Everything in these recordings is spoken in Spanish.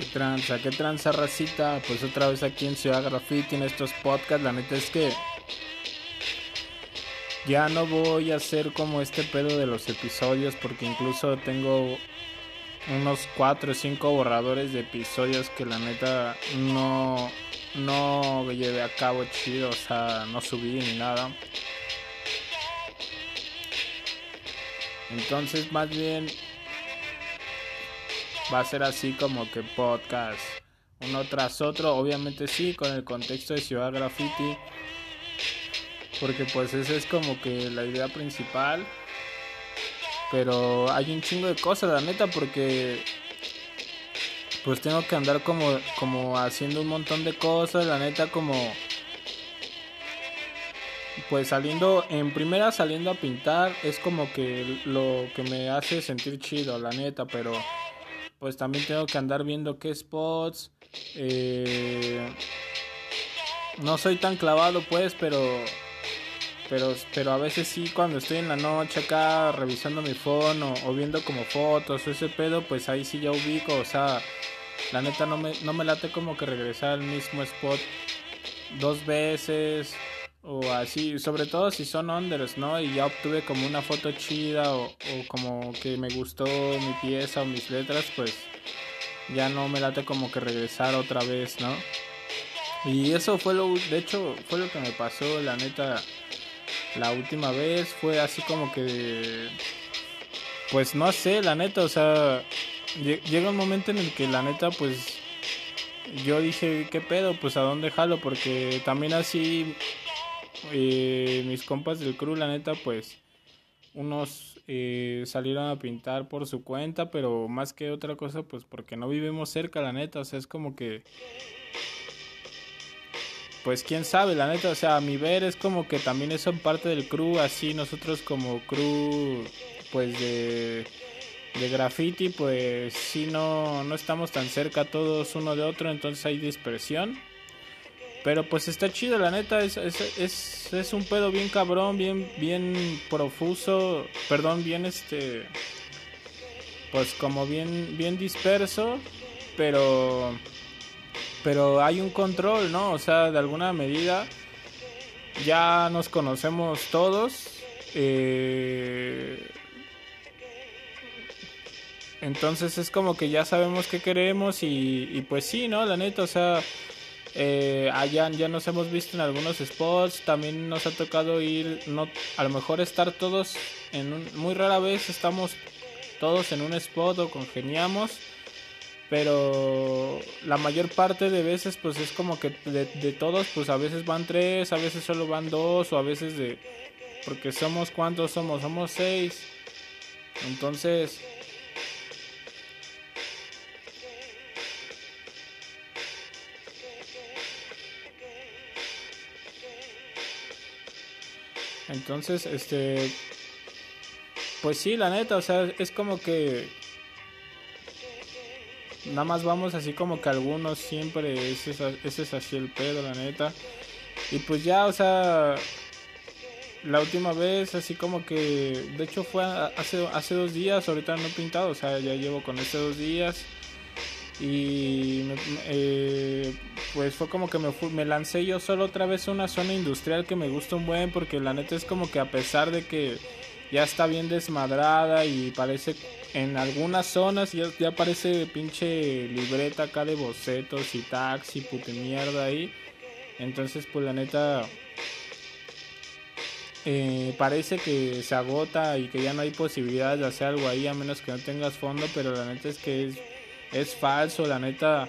¿Qué tranza? ¿Qué tranza racita? Pues otra vez aquí en Ciudad Graffiti en estos podcasts. La neta es que ya no voy a hacer como este pedo de los episodios porque incluso tengo unos 4 o 5 borradores de episodios que la neta no, no llevé a cabo chido, o sea, no subí ni nada. Entonces más bien va a ser así como que podcast uno tras otro, obviamente sí, con el contexto de Ciudad Graffiti, porque pues esa es como que la idea principal, pero hay un chingo de cosas, la neta, porque pues tengo que andar como, como haciendo un montón de cosas, la neta, como pues saliendo, en primera saliendo a pintar, es como que lo que me hace sentir chido, la neta, pero pues también tengo que andar viendo qué spots. Eh, no soy tan clavado pues, pero pero pero a veces sí cuando estoy en la noche acá revisando mi phone o, viendo como fotos o ese pedo, pues ahí sí ya ubico, o sea, la neta no me no me late como que regresar al mismo spot dos veces o así, sobre todo si son unders, ¿no? Y ya obtuve como una foto chida o, como que me gustó mi pieza o mis letras, pues ya no me late como que regresar otra vez, ¿no? Y eso fue lo, de hecho, fue lo que me pasó, la neta, la última vez fue así como que, pues no sé, la neta, o sea, llega un momento en el que la neta, pues yo dije, ¿qué pedo? Pues a dónde jalo, porque también así eh, mis compas del crew, la neta, pues unos eh, salieron a pintar por su cuenta, pero más que otra cosa, pues porque no vivimos cerca, la neta, o sea, es como que... Pues quién sabe, la neta, o sea, a mi ver es como que también son parte del crew, así nosotros como crew, pues de, de graffiti, pues sí no, no estamos tan cerca todos uno de otro, entonces hay dispersión. Pero pues está chido, la neta, es, es, es, un pedo bien cabrón, bien, bien profuso, perdón, bien este, pues como bien, bien disperso, pero, pero hay un control, ¿no? O sea, de alguna medida ya nos conocemos todos. Eh, entonces es como que ya sabemos qué queremos y, y pues sí, ¿no? La neta, o sea eh, allá ya nos hemos visto en algunos spots, también nos ha tocado ir, no, a lo mejor estar todos en un, muy rara vez estamos todos en un spot o congeniamos, pero la mayor parte de veces pues es como que de todos pues a veces van tres, a veces solo van dos o a veces de, porque somos cuántos somos, somos seis, entonces Entonces, este. Pues sí, la neta, o sea, es como que. Nada más vamos así como que algunos siempre. Ese es, así el pedo, la neta. Y pues ya, o sea. La última vez, así como que. De hecho, fue hace, hace dos días. Ahorita no he pintado, o sea, ya llevo con este dos días. Y eh, pues fue como que me, me lancé yo solo otra vez a una zona industrial que me gusta un buen porque la neta es como que a pesar de que ya está bien desmadrada y parece en algunas zonas ya, ya parece pinche libreta acá de bocetos y taxi, puta mierda ahí. Entonces pues la neta eh, parece que se agota y que ya no hay posibilidad de hacer algo ahí a menos que no tengas fondo, pero la neta es que es es falso, la neta.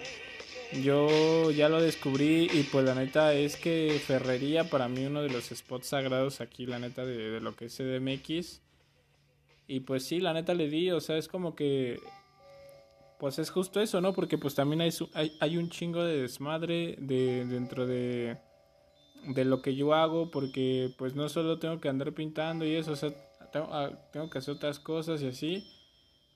Yo ya lo descubrí y pues la neta es que Ferrería para mí uno de los spots sagrados aquí, la neta de, lo que es CDMX. Y pues sí, la neta le di, o sea, es como que pues es justo eso, ¿no? Porque pues también hay, hay, hay un chingo de desmadre de, dentro de, de lo que yo hago, porque pues no solo tengo que andar pintando y eso, o sea, tengo, ah, tengo que hacer otras cosas y así.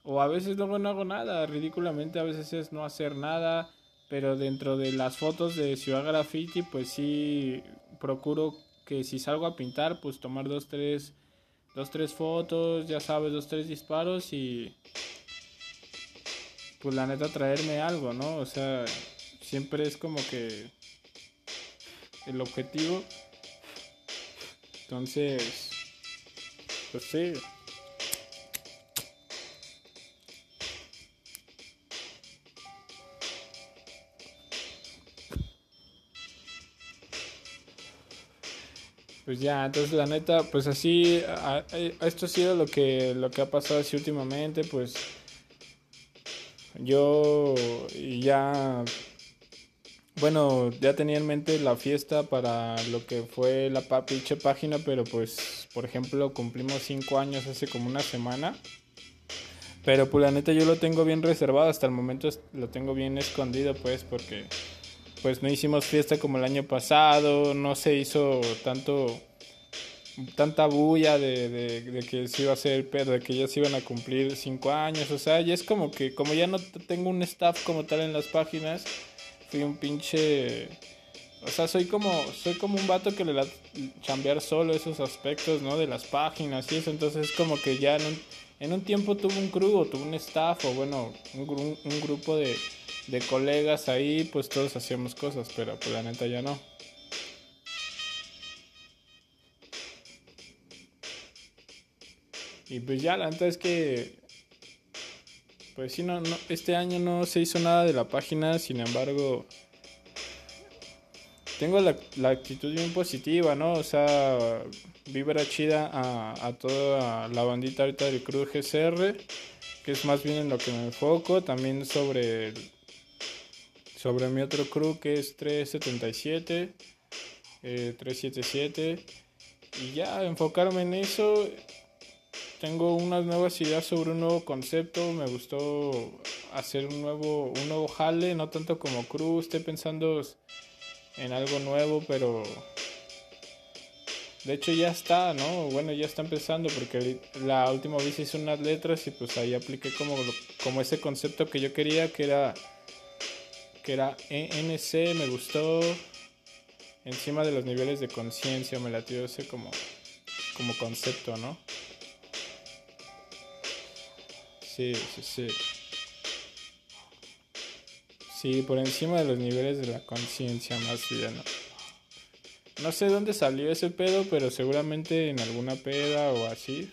O a veces luego no hago nada, ridículamente a veces es no hacer nada, pero dentro de las fotos de Ciudad Graffiti pues sí procuro que si salgo a pintar pues tomar dos, tres, dos, tres fotos, ya sabes, dos, tres disparos y pues la neta traerme algo, ¿no? O sea, siempre es como que el objetivo. Entonces, pues sí. Pues ya, entonces la neta, pues así, esto ha sido lo que, lo que ha pasado así últimamente, pues yo ya, bueno, ya tenía en mente la fiesta para lo que fue la pinche página, pero pues, por ejemplo, cumplimos cinco años hace como una semana. Pero pues la neta yo lo tengo bien reservado, hasta el momento lo tengo bien escondido pues porque pues no hicimos fiesta como el año pasado, no se hizo tanto tanta bulla de, que se iba a hacer pero de que ya se iban a cumplir cinco años, o sea, ya es como que como ya no tengo un staff como tal en las páginas, fui un pinche o sea, soy como soy como un vato que le da chambear solo esos aspectos, ¿no? De las páginas y eso, entonces es como que ya en un, un tiempo tuve un crew o tuve un staff o bueno, un, un grupo de de colegas ahí, pues todos hacíamos cosas, pero pues la neta ya no. Y pues ya, la neta es que. Pues sí, no, no, este año no se hizo nada de la página, sin embargo. Tengo la, la actitud bien positiva, ¿no? O sea, vibra chida a, a toda la bandita ahorita del Cruz GCR, que es más bien en lo que me enfoco. También sobre sobre mi otro crew que es 377, 377. Eh, y ya enfocarme en eso. Tengo unas nuevas ideas sobre un nuevo concepto. Me gustó hacer un nuevo, un nuevo jale, no tanto como crew. Estoy pensando en algo nuevo, pero de hecho ya está, ¿no? Bueno, ya está empezando porque la última vez hice unas letras y pues ahí apliqué como, como ese concepto que yo quería, que era que era ENC, me gustó encima de los niveles de conciencia, me latió ese como, como concepto, ¿no? Sí, sí, sí. Sí, por encima de los niveles de la conciencia más bien. ¿no? no sé dónde salió ese pedo, pero seguramente en alguna peda o así.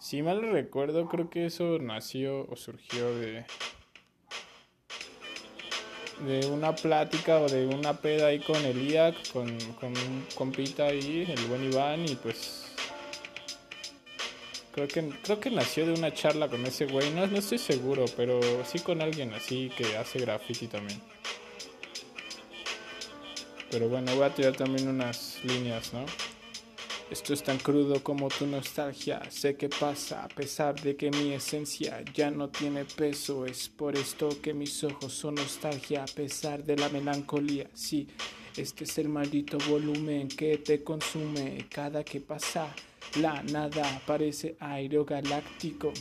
Si mal recuerdo, creo que eso nació o surgió de de una plática o de una peda ahí con Elías, con, con un compita ahí, el buen Iván, y pues creo que creo que nació de una charla con ese güey, no, no estoy seguro, pero sí con alguien así que hace graffiti también. Pero bueno, voy a tirar también unas líneas, ¿no? Esto es tan crudo como tu nostalgia. Sé que pasa a pesar de que mi esencia ya no tiene peso. Es por esto que mis ojos son nostalgia a pesar de la melancolía. Sí, este es el maldito volumen que te consume cada que pasa. La nada parece aerogaláctico.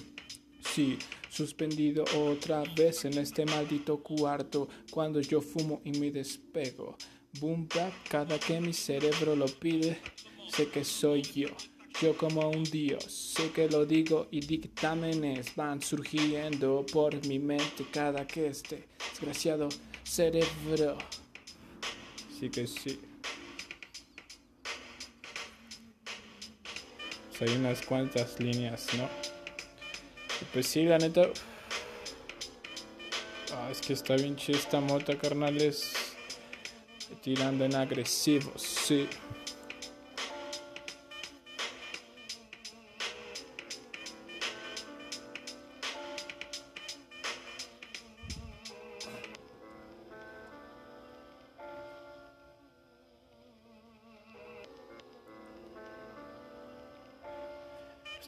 Sí, suspendido otra vez en este maldito cuarto cuando yo fumo y me despego. Boom bap cada que mi cerebro lo pide sé que soy yo. Yo como un dios, sé que lo digo y dictámenes van surgiendo por mi mente cada que este desgraciado cerebro. Sí que sí. Hay unas cuantas líneas, ¿no? pues sí, la neta. Ah, es que está bien chista mota, carnales. Tirando en agresivos, sí.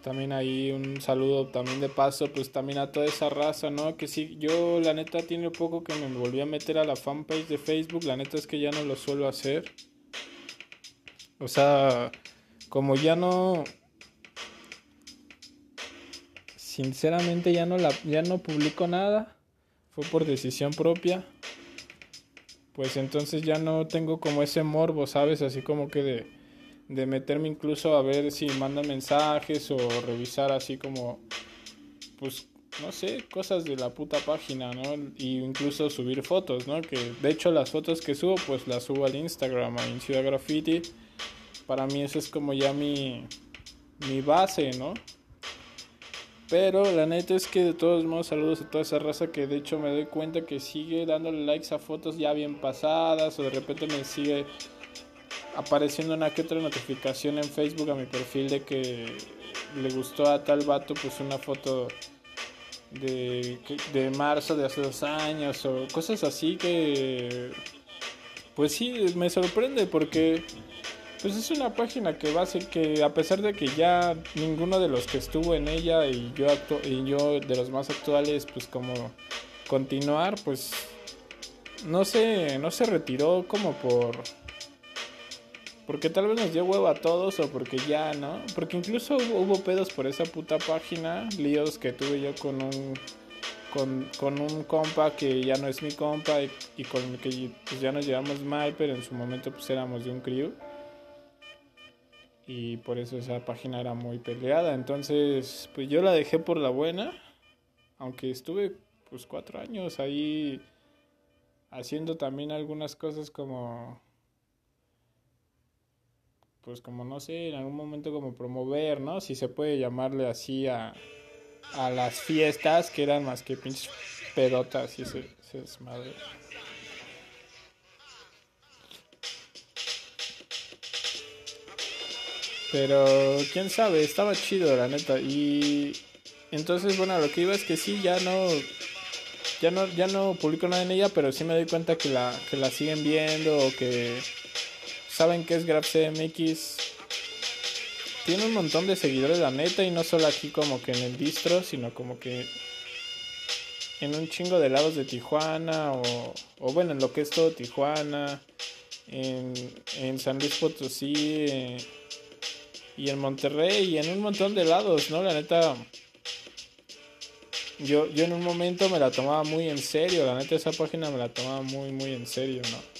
También ahí un saludo también de paso, pues también a toda esa raza, ¿no? Que sí, yo la neta tiene poco que me volví a meter a la fanpage de Facebook, la neta es que ya no lo suelo hacer. O sea, como ya no sinceramente ya no la ya no publico nada, fue por decisión propia. Pues entonces ya no tengo como ese morbo, ¿sabes? Así como que de de meterme incluso a ver si mandan mensajes o revisar así como, pues no sé, cosas de la puta página, ¿no? Y incluso subir fotos, ¿no? Que de hecho las fotos que subo, pues las subo al Instagram, a Ciudad Graffiti. Para mí eso es como ya mi, mi base, ¿no? Pero la neta es que de todos modos saludos a toda esa raza que de hecho me doy cuenta que sigue dándole likes a fotos ya bien pasadas o de repente me sigue apareciendo una que otra notificación en Facebook a mi perfil de que le gustó a tal vato pues una foto de, de marzo de hace dos años o cosas así que pues sí me sorprende porque pues es una página que va a ser que a pesar de que ya ninguno de los que estuvo en ella y yo y yo de los más actuales pues como continuar pues no sé no se retiró como por porque tal vez nos dio huevo a todos o porque ya no porque incluso hubo, pedos por esa puta página líos que tuve yo con un con, con, un compa que ya no es mi compa y, con el que pues ya nos llevamos mal, pero en su momento pues éramos de un crew y por eso esa página era muy peleada. Entonces, pues yo la dejé por la buena, aunque estuve pues cuatro años ahí haciendo también algunas cosas como pues como no sé, en algún momento como promover, ¿no? Si se puede llamarle así a, a las fiestas que eran más que pinches pedotas y ese, ese desmadre. Pero quién sabe, estaba chido la neta. Y entonces, bueno, lo que iba es que sí, ya no. Ya no, ya no publico nada en ella, pero sí me doy cuenta que la, que la siguen viendo o que saben que es GrabCMX. Tiene un montón de seguidores, la neta, y no solo aquí como que en el distro, sino como que en un chingo de lados de Tijuana, o, bueno, en lo que es todo Tijuana, en, en San Luis Potosí. Eh, y en Monterrey y en un montón de lados, ¿no? La neta, yo, yo en un momento me la tomaba muy en serio, la neta esa página me la tomaba muy, muy en serio, ¿no?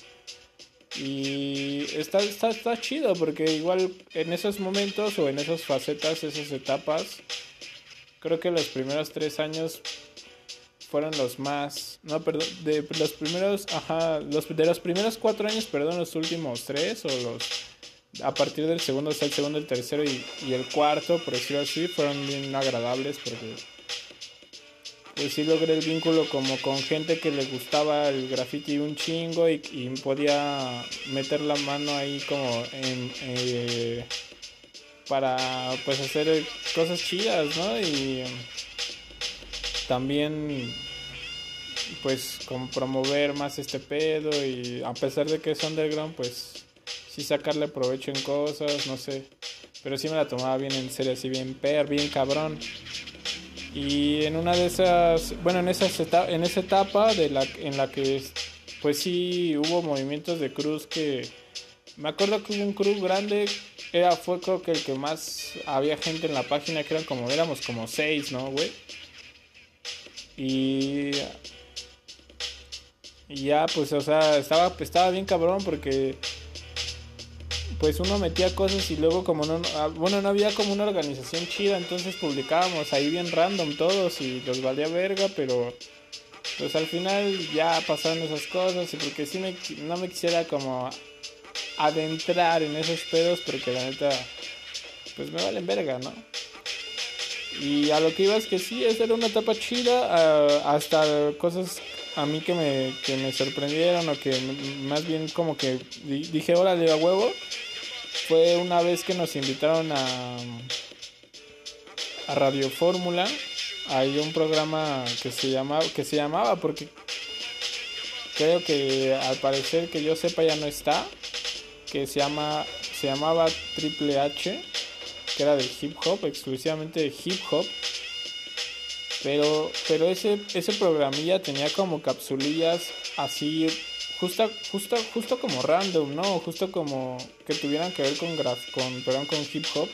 Y está, está, está chido porque igual en esos momentos o en esas facetas, esas etapas, creo que los primeros tres años fueron los más, no, perdón, de los primeros, ajá, los, de los primeros cuatro años, perdón, los últimos tres o los a partir del segundo, o el segundo, el tercero y, el cuarto, por decirlo así, fueron bien agradables porque pues sí logré el vínculo como con gente que le gustaba el graffiti un chingo y, podía meter la mano ahí como en, eh, para pues hacer cosas chidas, ¿no? Y también pues promover más este pedo y a pesar de que es underground pues sí sacarle provecho en cosas, no sé. Pero sí me la tomaba bien en serio, así bien per, bien cabrón. Y en una de esas, bueno, en, esas en esa etapa de la, en la que pues sí hubo movimientos de cruz que... Me acuerdo que hubo un cruz grande, era, fue creo que el que más había gente en la página, que eran como, éramos como seis, ¿no, güey? Y... Y ya, pues, o sea, estaba, estaba bien cabrón porque pues uno metía cosas y luego como no, ah, bueno, no había como una organización chida, entonces publicábamos ahí bien random todos y los valía verga, pero pues al final ya pasaron esas cosas y porque sí me, no me quisiera como adentrar en esos pedos porque la neta pues me valen verga, ¿no? Y a lo que iba es que sí, esa era una etapa chida, ah, hasta cosas a mí que me, que me sorprendieron o que más bien como que dije, órale a huevo, fue una vez que nos invitaron a, a Radio Fórmula. Hay un programa que se llamaba, que se llamaba porque creo que al parecer que yo sepa ya no está, que se llama se llamaba Triple H, que era de hip hop, exclusivamente de hip hop. Pero pero ese ese programilla tenía como capsulillas así justo, justo, justo como random, ¿no? Justo como que tuvieran que ver con, graf, con, perdón, con hip hop.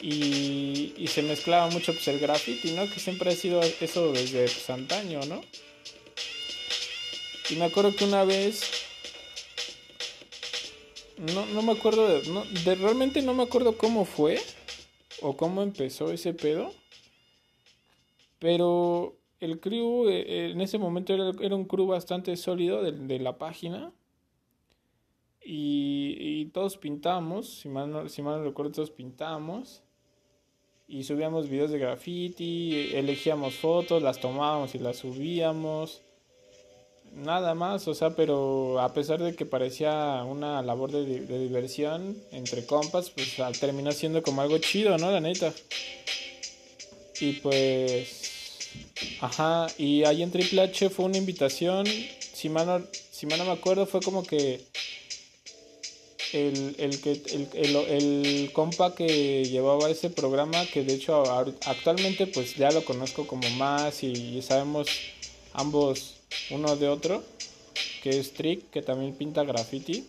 Y, y se mezclaba mucho pues, el graffiti, ¿no? Que siempre ha sido eso desde pues, antaño, ¿no? Y me acuerdo que una vez... No, no me acuerdo de, no, de... Realmente no me acuerdo cómo fue. O cómo empezó ese pedo. Pero el crew eh, en ese momento era, un crew bastante sólido de, la página. Y, todos pintábamos, si mal, no, recuerdo, todos pintábamos. Y subíamos videos de graffiti, elegíamos fotos, las tomábamos y las subíamos. Nada más, o sea, pero a pesar de que parecía una labor de, de diversión entre compas, pues terminó siendo como algo chido, ¿no? La neta. Y pues. Ajá, y ahí en Triple H fue una invitación. Si mal no, si mal no me acuerdo, fue como que. El, el, el, el, compa que llevaba ese programa, que de hecho actualmente pues ya lo conozco como más y sabemos ambos uno de otro, que es Trick, que también pinta graffiti.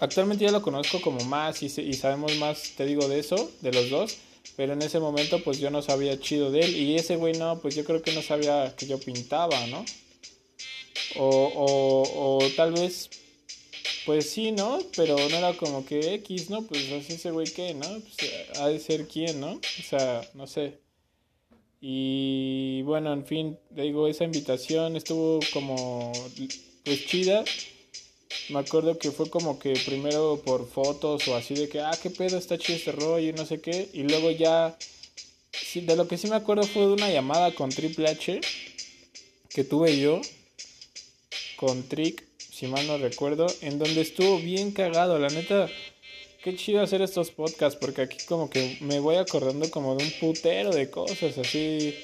Actualmente ya lo conozco como más y sabemos más, te digo, de eso, de los dos. Pero en ese momento pues yo no sabía chido de él. Y ese güey no, pues yo creo que no sabía que yo pintaba, ¿no? O, o, tal vez, pues sí, ¿no? Pero no era como que X, ¿no? Pues así ese güey que, ¿no? Pues ha de ser quién, ¿no? O sea, no sé. Y bueno, en fin, digo, esa invitación estuvo como pues chida. Me acuerdo que fue como que primero por fotos o así de que, ah, qué pedo, está chido este rollo y no sé qué. Y luego ya, de lo que sí me acuerdo fue de una llamada con Triple H que tuve yo con Trick, si mal no recuerdo, en donde estuvo bien cagado, la neta. Qué chido hacer estos podcasts porque aquí como que me voy acordando como de un putero de cosas así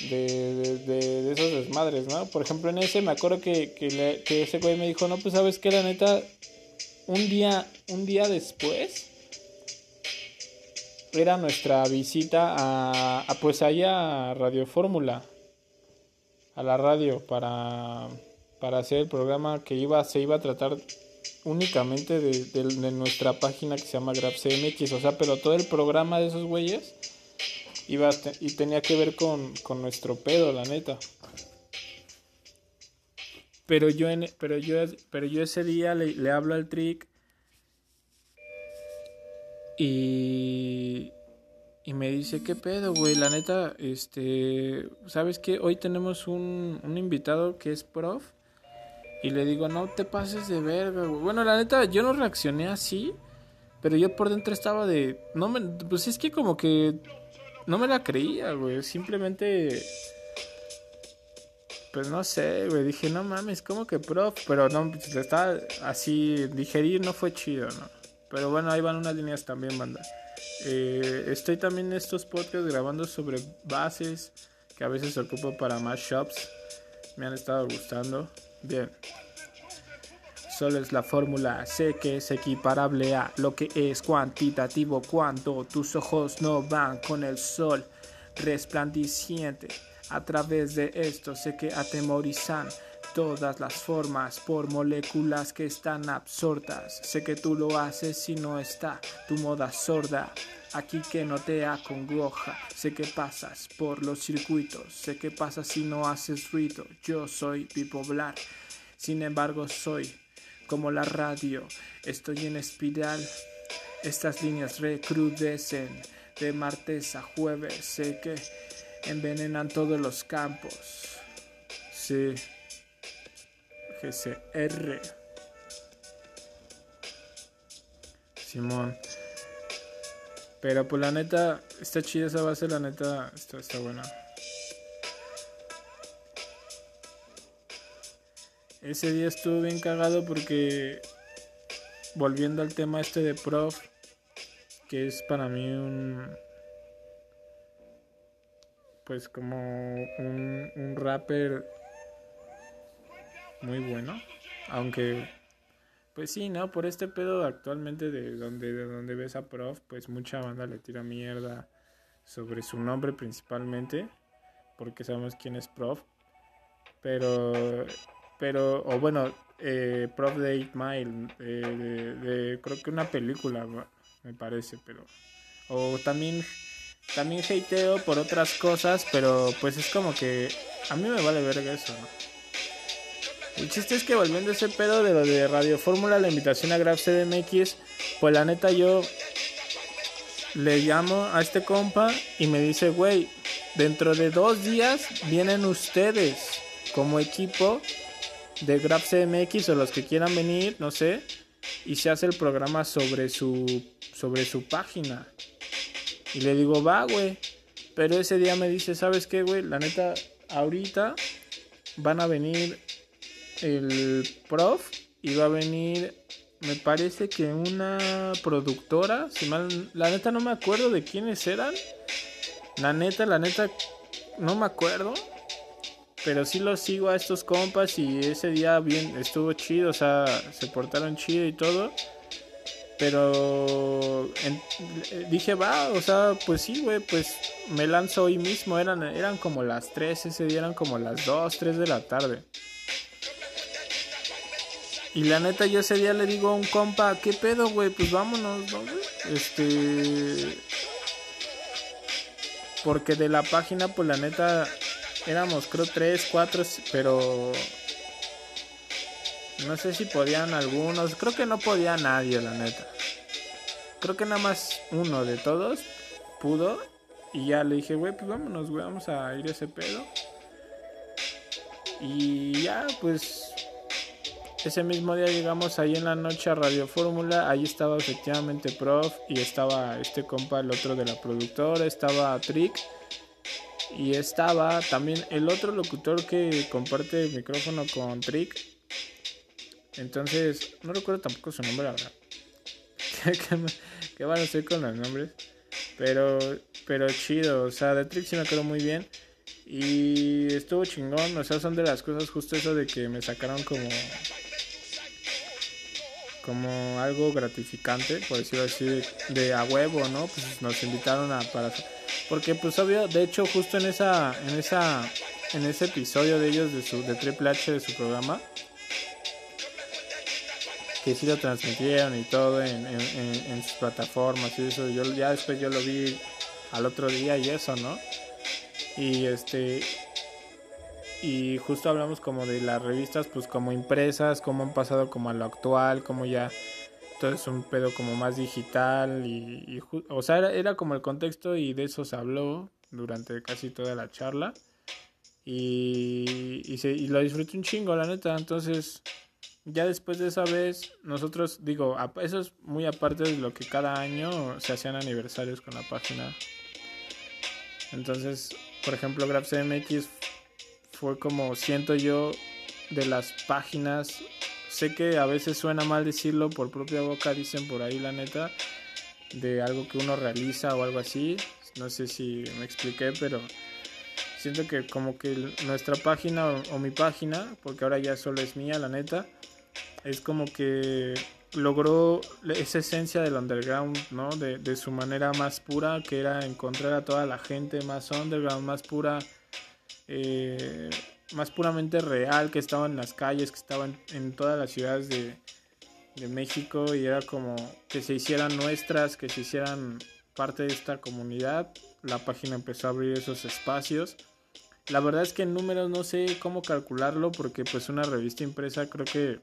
de, de, esos desmadres, ¿no? Por ejemplo, en ese me acuerdo que, que, ese güey me dijo, no, pues sabes que la neta, un día, un día después era nuestra visita a, a pues allá a Radio Fórmula, a la radio, para, para hacer el programa que iba, se iba a tratar únicamente de nuestra página que se llama GrabCMX, o sea, pero todo el programa de esos güeyes y tenía que ver con, con nuestro pedo, la neta. Pero yo, en, pero yo, pero yo ese día le, le hablo al Trick y, y me dice, ¿qué pedo, güey? La neta, este, ¿sabes qué? Hoy tenemos un, un invitado que es prof. Y le digo, no te pases de verga, güey. Bueno, la neta, yo no reaccioné así. Pero yo por dentro estaba de... No me... Pues es que como que no me la creía, güey. Simplemente. Pues no sé, güey. Dije, no mames, como que prof. Pero no, pues, estaba así. Digerir no fue chido, ¿no? Pero bueno, ahí van unas líneas también, banda. Eh, estoy también en estos podcasts grabando sobre bases que a veces ocupo para más shops. Me han estado gustando. Bien. Solo es la fórmula, sé que es equiparable a lo que es cuantitativo cuando tus ojos no van con el sol resplandeciente. A través de esto sé que atemorizan todas las formas por moléculas que están absortas. Sé que tú lo haces si no está tu moda sorda. Aquí que no te acongoja, sé que pasas por los circuitos, sé que pasa si no haces ruido. Yo soy bipolar, sin embargo soy como la radio. Estoy en espiral. Estas líneas recrudecen de martes a jueves. Sé que envenenan todos los campos. Sí. GCR. Simón. Pero pues la neta, está chida esa base, la neta, está, está buena. Ese día estuvo bien cagado porque volviendo al tema este de prof, que es para mí un pues como un, un rapper muy bueno, aunque pues sí, ¿no? Por este pedo actualmente de donde, de donde ves a prof, pues mucha banda le tira mierda sobre su nombre principalmente, porque sabemos quién es prof, pero pero, o bueno, eh, Prof de 8 Mile, de, de, creo que una película, me parece, pero, o también, también hateo por otras cosas, pero pues es como que a mí me vale verga eso, ¿no? El chiste es que volviendo a ese pedo de lo de Radio Fórmula, la invitación a Grab CDMX, pues la neta yo le llamo a este compa y me dice, güey, dentro de dos días vienen ustedes como equipo de Grab CMX o los que quieran venir, no sé, y se hace el programa sobre su sobre su página. Y le digo, "Va, güey." Pero ese día me dice, "¿Sabes qué, güey? La neta ahorita van a venir el prof y va a venir me parece que una productora, si mal, la neta no me acuerdo de quiénes eran. La neta, la neta no me acuerdo. Pero sí los sigo a estos compas y ese día bien estuvo chido, o sea, se portaron chido y todo. Pero dije, va, o sea, pues sí, güey, pues me lanzo hoy mismo. Eran, eran como las 3, ese día eran como las 2, 3 de la tarde. Y la neta, yo ese día le digo a un compa, ¿qué pedo, güey? Pues vámonos, ¿no? Este. Porque de la página, pues la neta, éramos creo 3, 4, pero. No sé si podían algunos. Creo que no podía nadie, la neta. Creo que nada más uno de todos pudo. Y ya le dije, güey, pues vámonos, güey, vamos a ir a ese pedo. Y ya, pues ese mismo día llegamos ahí en la noche a Radio Fórmula, ahí estaba efectivamente Prof y estaba este compa, el otro de la productora, estaba Trick y estaba también el otro locutor que comparte el micrófono con Trick. Entonces, no recuerdo tampoco su nombre, ahora. ¿Qué, van a hacer con los nombres? Pero, pero chido, o sea, de Trick sí me quedó muy bien. Y estuvo chingón, o sea, son de las cosas justo eso de que me sacaron como como algo gratificante, por decirlo así, de, a huevo, ¿no? Pues nos invitaron a para porque pues obvio, de hecho justo en esa en esa en ese episodio de ellos de su de Triple H de su programa que sí lo transmitieron y todo en, en, en, sus plataformas y eso, yo ya después yo lo vi al otro día y eso, ¿no? Y este y justo hablamos como de las revistas pues como impresas, cómo han pasado como a lo actual, como ya todo es un pedo como más digital y, o sea, era, como el contexto y de eso se habló durante casi toda la charla y, y, se, y lo disfruté un chingo, la neta, entonces ya después de esa vez nosotros, digo, eso es muy aparte de lo que cada año se hacían aniversarios con la página. Entonces, por ejemplo, GrabCMX fue como siento yo de las páginas. Sé que a veces suena mal decirlo por propia boca, dicen por ahí la neta, de algo que uno realiza o algo así. No sé si me expliqué, pero siento que como que nuestra página o, mi página, porque ahora ya solo es mía, la neta, es como que logró esa esencia del underground, ¿no? De, de su manera más pura, que era encontrar a toda la gente más underground, más pura eh, más puramente real, que estaba en las calles, que estaba en, todas las ciudades de, México y era como que se hicieran nuestras, que se hicieran parte de esta comunidad. La página empezó a abrir esos espacios. La verdad es que en números no sé cómo calcularlo porque pues una revista impresa creo que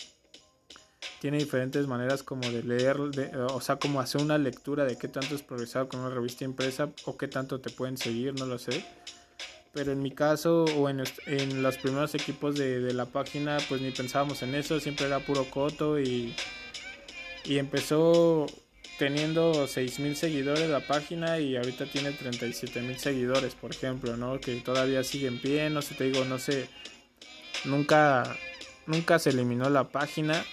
tiene diferentes maneras como de leer, o sea, como hacer una lectura de qué tanto es progresado con una revista impresa o qué tanto te pueden seguir, no lo sé pero en mi caso o en, los primeros equipos de, de, la página pues ni pensábamos en eso, siempre era puro coto y, y empezó teniendo 6.000 seguidores la página y ahorita tiene 37.000 seguidores, por ejemplo, ¿no? Que todavía sigue en pie, no sé, te digo, no sé, nunca, nunca se eliminó la página,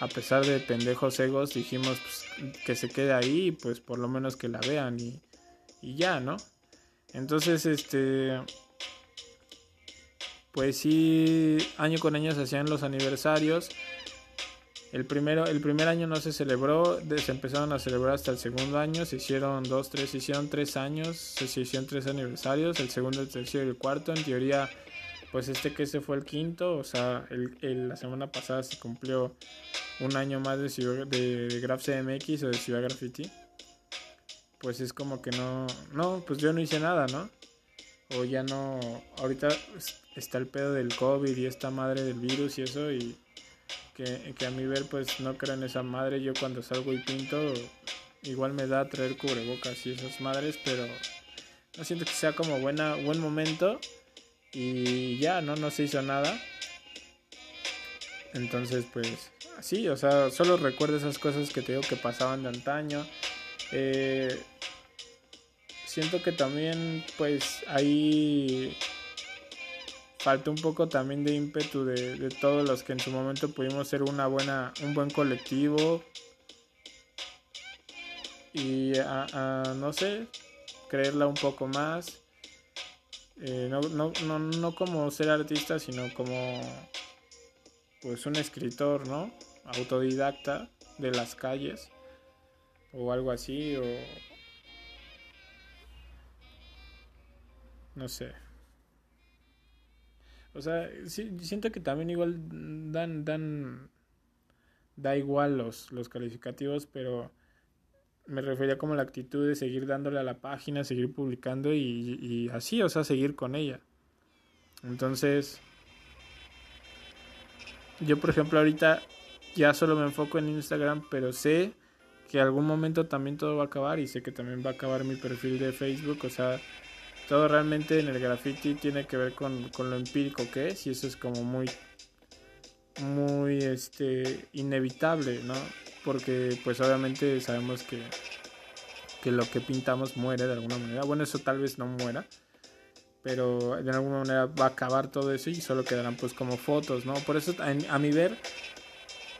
a pesar de pendejos egos, dijimos pues, que se quede ahí, pues por lo menos que la vean y, y ya, ¿no? Entonces, este, pues sí, año con año se hacían los aniversarios. El, primero, el primer año no se celebró, se empezaron a celebrar hasta el segundo año, se hicieron dos, tres, se hicieron tres años, se hicieron tres aniversarios, el segundo, el tercero y el cuarto. En teoría, pues este que ese fue el quinto, o sea, el, la semana pasada se cumplió un año más de, de, de Graph CMX o de Ciudad Graffiti pues es como que no, no, pues yo no hice nada, ¿no? O ya no, ahorita está el pedo del COVID y esta madre del virus y eso y que, a mi ver pues no creo en esa madre, yo cuando salgo y pinto igual me da traer cubrebocas y esas madres, pero no siento que sea como buena, buen momento y ya, ¿no? No se hizo nada. Entonces, pues, así, o sea, solo recuerdo esas cosas que te digo que pasaban de antaño. Eh, siento que también, pues, ahí falta un poco también de ímpetu de, de, todos los que en su momento pudimos ser una buena, un buen colectivo. Y a, no sé, creerla un poco más. Eh, no, no, no, no como ser artista, sino como pues un escritor, ¿no? Autodidacta de las calles o algo así o no sé. O sea, siento que también igual dan dan da igual los los calificativos, pero me refería como la actitud de seguir dándole a la página, seguir publicando y, y así, o sea, seguir con ella. Entonces, yo por ejemplo ahorita ya solo me enfoco en Instagram, pero sé que algún momento también todo va a acabar y sé que también va a acabar mi perfil de Facebook, o sea, todo realmente en el graffiti tiene que ver con, con lo empírico que es y eso es como muy muy este inevitable, ¿no? porque pues obviamente sabemos que, que lo que pintamos muere de alguna manera. Bueno, eso tal vez no muera, pero de alguna manera va a acabar todo eso y solo quedarán pues como fotos, ¿no? Por eso a, mi ver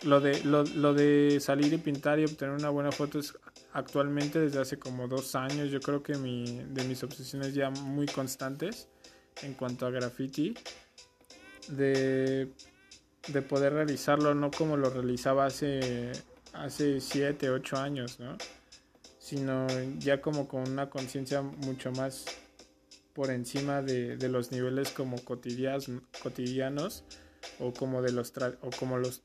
lo de, lo, lo, de salir y pintar y obtener una buena foto es actualmente desde hace como dos años yo creo que mi, de mis obsesiones ya muy constantes en cuanto a graffiti de, de poder realizarlo no como lo realizaba hace hace 7, 8 años, ¿no? Sino ya como con una conciencia mucho más por encima de, de, los niveles como cotidianos o como de los o como los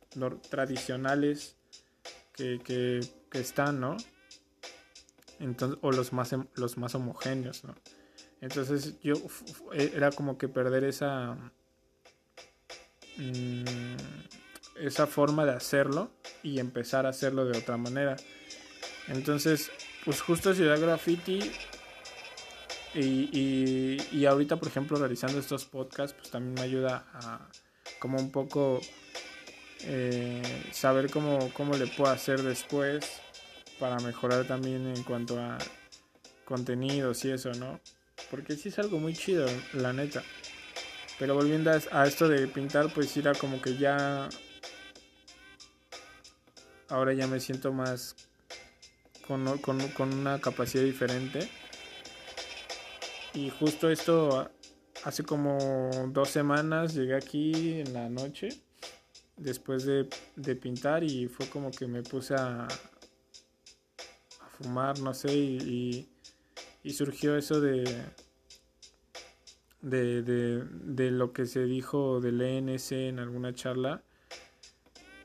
tradicionales que, que, están, ¿no? Entonces, o los más los más homogéneos, ¿no? Entonces yo e, era como que perder esa mmm, esa forma de hacerlo y empezar a hacerlo de otra manera. Entonces, pues justo Ciudad Graffiti y, y, ahorita, por ejemplo, realizando estos podcasts, pues también me ayuda a como un poco eh, saber cómo, cómo le puedo hacer después para mejorar también en cuanto a contenidos y eso, ¿no? Porque sí es algo muy chido, la neta. Pero volviendo a, esto de pintar, pues era como que ya ahora ya me siento más con, con, una capacidad diferente. Y justo esto hace como dos semanas llegué aquí en la noche después de, de pintar y fue como que me puse a, a fumar, no sé, y, y, surgió eso de, de, de, de, lo que se dijo del ENS en alguna charla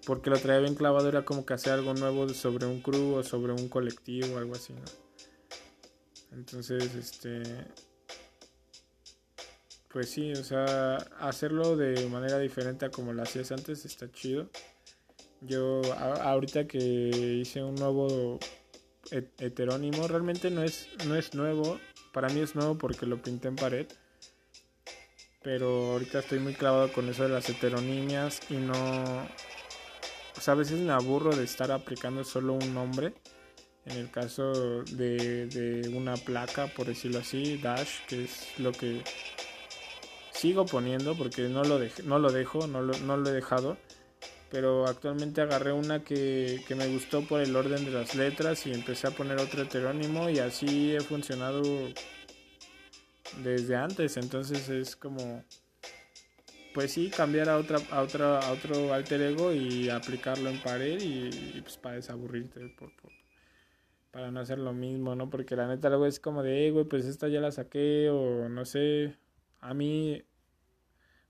porque lo traía bien clavado, era como que hacer algo nuevo sobre un crew o sobre un colectivo o algo así, ¿no? Entonces, este. Pues sí, o sea, hacerlo de manera diferente a como lo hacías antes está chido. Yo, ahorita que hice un nuevo heterónimo, realmente no es, no es nuevo. Para mí es nuevo porque lo pinté en pared. Pero ahorita estoy muy clavado con eso de las heteronimias y no, pues a veces me aburro de estar aplicando solo un nombre. En el caso de, de una placa, por decirlo así, Dash, que es lo que sigo poniendo porque no lo, no lo dejo, no lo, he dejado. Pero actualmente agarré una que, que, me gustó por el orden de las letras y empecé a poner otro heterónimo y así he funcionado desde antes. Entonces es como pues sí, cambiar a otra, a otra, a otro alter ego y aplicarlo en pared y, pues para desaburrirte, por, para no hacer lo mismo, ¿no? Porque la neta luego es como de, eh, güey, pues esta ya la saqué o no sé, a mí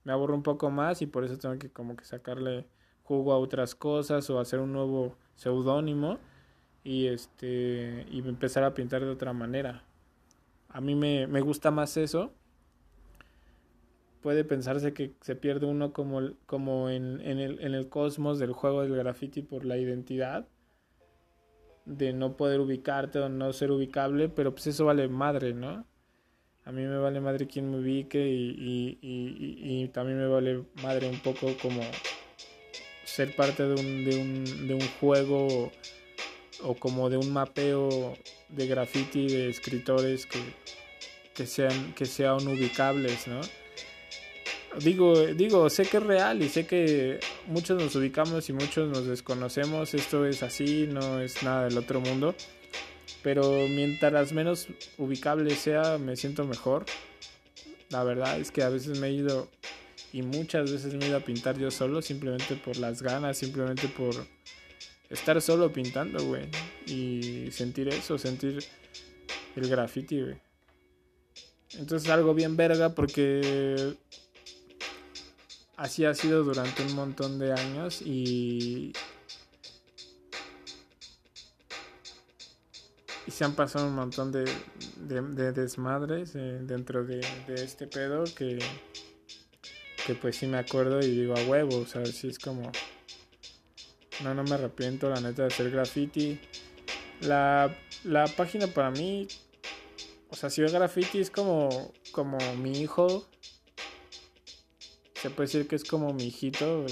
me aburro un poco más y por eso tengo que como que sacarle jugo a otras cosas o hacer un nuevo seudónimo y este y empezar a pintar de otra manera. A mí me, me gusta más eso puede pensarse que se pierde uno como, como en, en, el, en el cosmos del juego del graffiti por la identidad de no poder ubicarte o no ser ubicable, pero pues eso vale madre, ¿no? A mí me vale madre quien me ubique y, y, también me vale madre un poco como ser parte de un, de un, de un juego o como de un mapeo de graffiti de escritores que, que sean que sean ubicables, ¿no? Digo, digo, sé que es real y sé que muchos nos ubicamos y muchos nos desconocemos, esto es así, no es nada del otro mundo, pero mientras menos ubicable sea, me siento mejor. La verdad es que a veces me he ido y muchas veces me he ido a pintar yo solo, simplemente por las ganas, simplemente por estar solo pintando, güey, y sentir eso, sentir el graffiti, güey. Entonces algo bien verga porque así ha sido durante un montón de años y y se han pasado un montón de, de, desmadres eh, dentro de, de, este pedo que que pues sí me acuerdo y digo a huevo, o sea, sí es como no, no me arrepiento la neta de hacer graffiti. La, la página para mí o sea, si ve graffiti es como, como mi hijo. Se puede decir que es como mi hijito,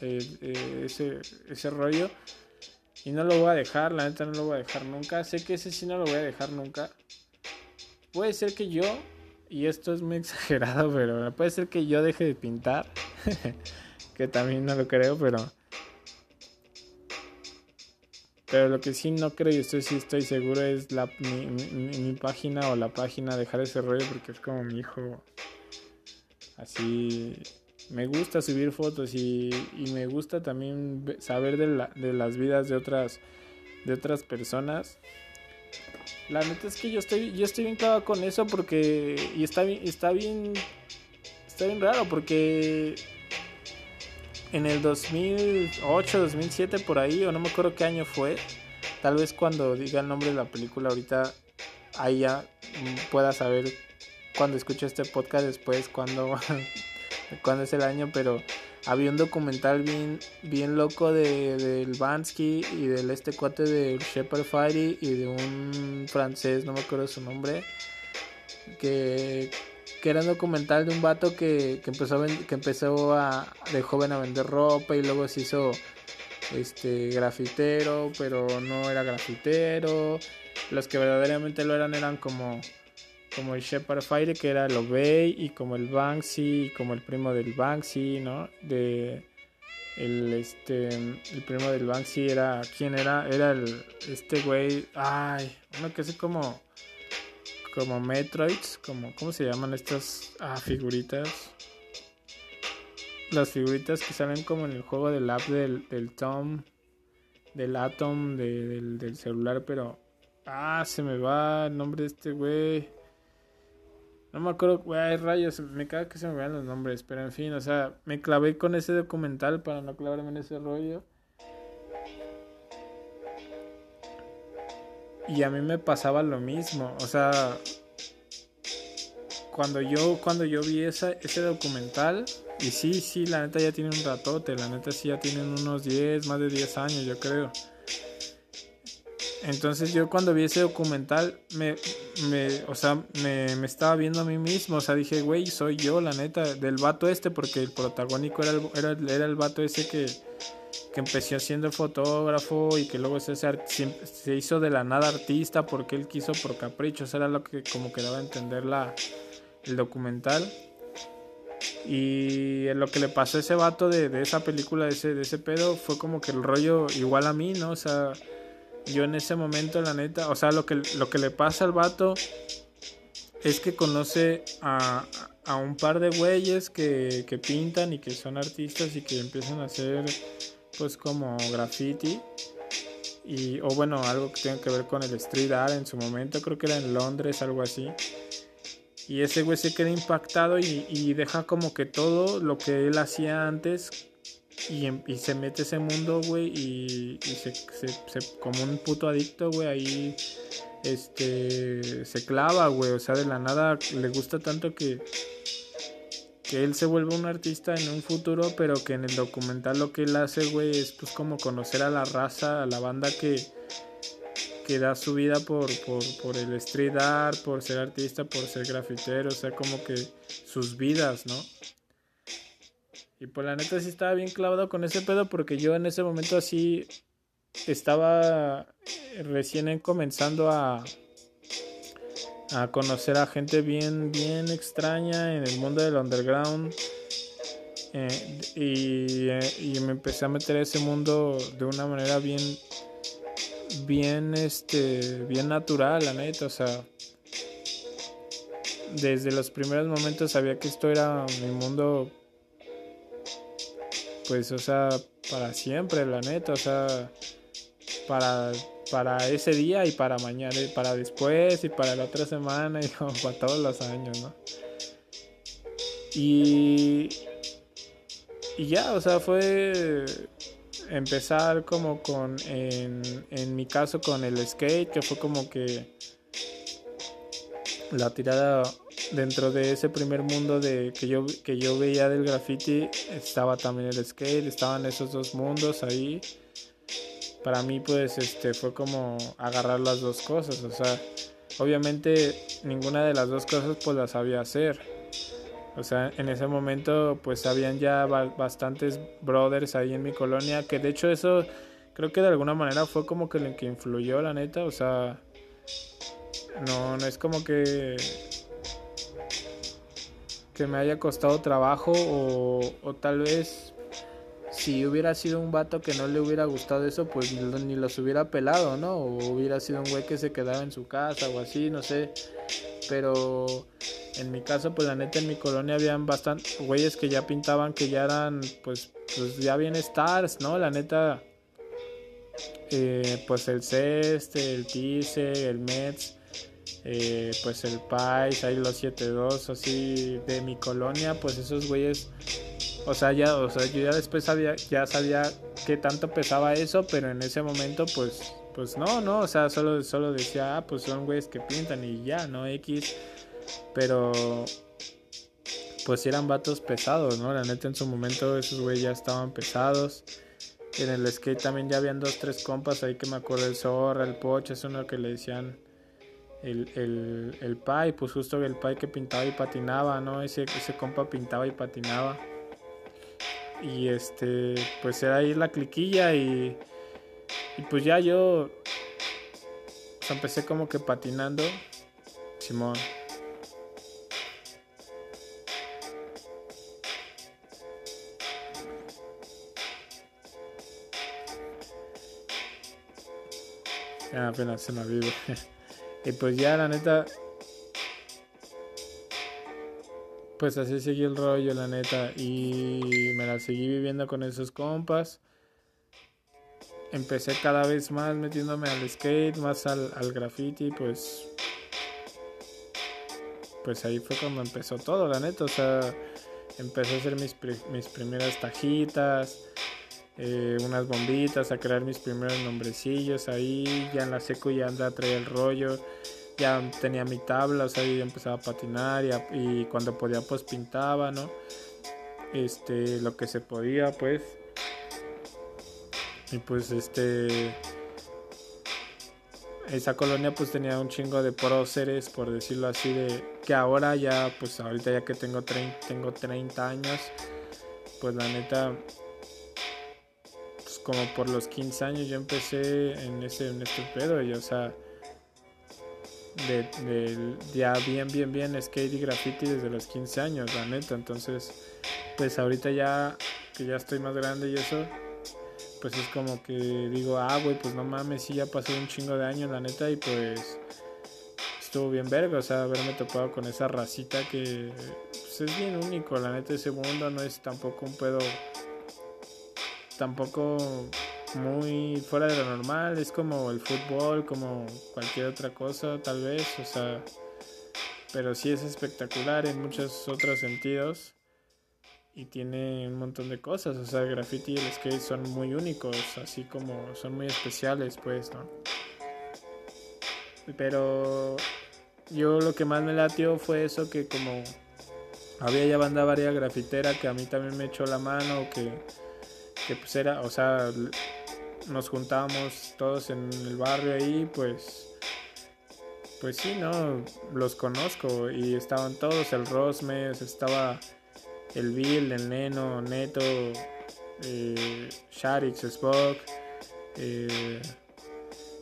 ese, ese rollo. Y no lo voy a dejar, la neta no lo voy a dejar nunca. Sé que ese sí no lo voy a dejar nunca. Puede ser que yo, y esto es muy exagerado, pero puede ser que yo deje de pintar. que también no lo creo, pero pero lo que sí no creo y estoy sí estoy seguro es la, mi, página o la página dejar ese rollo porque es como mi hijo. Así me gusta subir fotos y, me gusta también saber de, la, de las vidas de otras de otras personas. La neta es que yo estoy yo estoy bien con eso porque y está bien está bien está bien raro porque en el 2008, 2007 por ahí, o no me acuerdo qué año fue. Tal vez cuando diga el nombre de la película ahorita, ahí ya pueda saber cuando escuche este podcast después cuando, cuando es el año, pero había un documental bien, bien loco de, del Bansky y del este cuate de Shepard Fire y de un francés, no me acuerdo su nombre, que que era un documental de un vato que, que empezó, que empezó a, de joven a vender ropa y luego se hizo este grafitero, pero no era grafitero. Los que verdaderamente lo eran eran como, como el Shepard Fire, que era el Obey, y como el Banksy, y como el primo del Banksy, ¿no? De el este el primo del Banksy era quién era era el este güey ay uno que es como como Metroids, como ¿cómo se llaman estas ah, figuritas? Las figuritas que salen como en el juego del app del, del Tom, del Atom, del, del, celular, pero ah, se me va el nombre de este güey. No me acuerdo, güey, rayos, me caga que se me vean los nombres, pero en fin, o sea, me clavé con ese documental para no clavarme en ese rollo. Y a mí me pasaba lo mismo, o sea, cuando yo cuando yo vi esa, ese documental, y sí, sí, la neta ya tiene un ratote, la neta sí ya tienen unos 10, más de 10 años, yo creo. Entonces yo cuando vi ese documental, me, me o sea, me, me, estaba viendo a mí mismo, o sea, dije, güey, soy yo, la neta, del vato este, porque el protagónico era el, era, era el vato ese que, que empezó siendo fotógrafo y que luego se, se hizo de la nada artista porque él quiso por capricho. Eso era lo que como que daba a entender la, el documental. Y lo que le pasó a ese vato de, de, esa película, de ese, de ese pedo, fue como que el rollo igual a mí, ¿no? O sea, yo en ese momento, la neta, o sea, lo que, lo que le pasa al vato es que conoce a, a un par de güeyes que, que pintan y que son artistas y que empiezan a hacer pues como graffiti y o bueno algo que tenga que ver con el street art en su momento creo que era en Londres algo así. Y ese güey se queda impactado y, deja como que todo lo que él hacía antes y, em, y se mete ese mundo güey y, se, se, como un puto adicto güey ahí este se clava güey o sea de la nada le gusta tanto que que él se vuelve un artista en un futuro, pero que en el documental lo que él hace, güey, es pues como conocer a la raza, a la banda que, que da su vida por, por, por, el street art, por ser artista, por ser grafitero, o sea, como que sus vidas, ¿no? Y pues la neta sí estaba bien clavado con ese pedo porque yo en ese momento así estaba recién comenzando a, a conocer a gente bien, bien extraña en el mundo del underground. Eh, y, eh, y, me empecé a meter a ese mundo de una manera bien bien este bien natural la neta o sea desde los primeros momentos sabía que esto era mi mundo pues o sea para siempre la neta o sea para para ese día y para mañana y para después y para la otra semana y como para todos los años no y y ya o sea fue empezar como con, en, en mi caso con el skate, que fue como que la tirada dentro de ese primer mundo de que yo que yo veía del graffiti estaba también el skate estaban esos dos mundos ahí. Para mí pues este fue como agarrar las dos cosas o sea obviamente ninguna de las dos cosas pues las sabía hacer. O sea, en ese momento pues habían ya bastantes brothers ahí en mi colonia, que de hecho eso creo que de alguna manera fue como que lo que influyó, la neta, o sea, no, no es como que que me haya costado trabajo o, o tal vez si hubiera sido un vato que no le hubiera gustado eso, pues ni los hubiera pelado, ¿no? O hubiera sido un güey que se quedaba en su casa o así, no sé. Pero en mi caso, pues la neta en mi colonia habían bastantes güeyes que ya pintaban, que ya eran, pues, pues ya bien stars, ¿no? La neta, eh, pues el Ceste, el Tice, el Mets, eh, pues el Pais, ahí los 7-2, así de mi colonia, pues esos güeyes, o sea, ya, o sea, yo ya después sabía, ya sabía qué tanto pesaba eso, pero en ese momento, pues, pues no, no, o sea, solo, solo decía, ah, pues son güeyes que pintan y ya, ¿no? X pero pues eran vatos pesados, ¿no? La neta en su momento esos güeyes ya estaban pesados. En el skate también ya habían dos, tres compas ahí que me acuerdo, el Zorra, el Poch, es uno que le decían el, el, el Pai, pues justo el Pai que pintaba y patinaba, ¿no? Ese, ese compa pintaba y patinaba. Y este, pues era ahí la cliquilla y, pues ya yo empecé como que patinando. Simón. apenas se me olvidó. y pues ya, la neta. Pues así seguí el rollo, la neta. Y me la seguí viviendo con esos compas. Empecé cada vez más metiéndome al skate, más al, al graffiti, pues. Pues ahí fue cuando empezó todo, la neta. O sea, empecé a hacer mis, mis primeras tajitas eh, unas bombitas, a crear mis primeros nombrecillos ahí, ya en la seco ya anda a traer el rollo, ya tenía mi tabla, o sea, ya empezaba a patinar y, cuando podía pues pintaba, ¿no? Este, lo que se podía pues. Y pues este esa colonia pues tenía un chingo de próceres, por decirlo así, de que ahora ya, pues ahorita ya que tengo, tengo 30 años, pues la neta como por los 15 años yo empecé en ese en este pedo y o sea de, ya bien bien bien skate y graffiti desde los 15 años la neta. Entonces pues ahorita ya que ya estoy más grande y eso pues es como que digo ah güey pues no mames sí ya pasó un chingo de años la neta y pues estuvo bien verga o sea haberme topado con esa racita que pues, es bien único la neta ese mundo no es tampoco un pedo tampoco muy fuera de lo normal, es como el fútbol, como cualquier otra cosa tal vez, o sea, pero sí es espectacular en muchos otros sentidos y tiene un montón de cosas, o sea, el graffiti y el skate son muy únicos, así como son muy especiales, pues, ¿no? Pero yo lo que más me latió fue eso que como había ya banda varia grafitera que a mí también me echó la mano, que que pues era, o sea, nos juntábamos todos en el barrio ahí, pues, pues sí, ¿no? Los conozco y estaban todos, el Rosmes, estaba el Bill, el Neno, Neto, eh, Sharix, Spock, eh,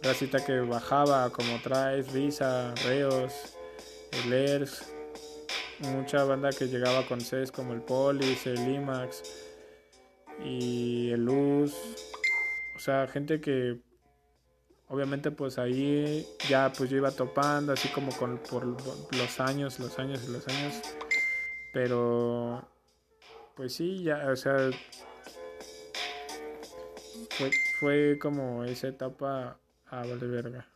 Racita que bajaba como traes, Risa, Reos, el Ers, mucha banda que llegaba con Cs como el Polis, el Limax y el Luz, o sea, gente que obviamente pues ahí ya pues yo iba topando así como con por los años, los años y los años, pero pues sí, ya, o sea, fue, fue como esa etapa a vale verga.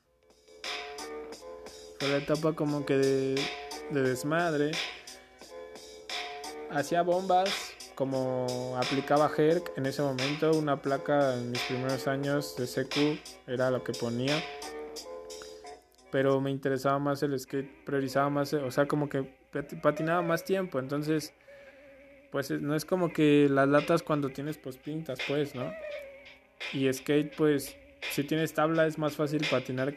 Fue la etapa como que de, de desmadre. Hacía bombas, como aplicaba Herc en ese momento, una placa en mis primeros años de secu era lo que ponía. Pero me interesaba más el skate, priorizaba más, o sea, como que patinaba más tiempo, entonces pues no es como que las latas cuando tienes pues pintas pues, ¿no? Y skate pues si tienes tabla es más fácil patinar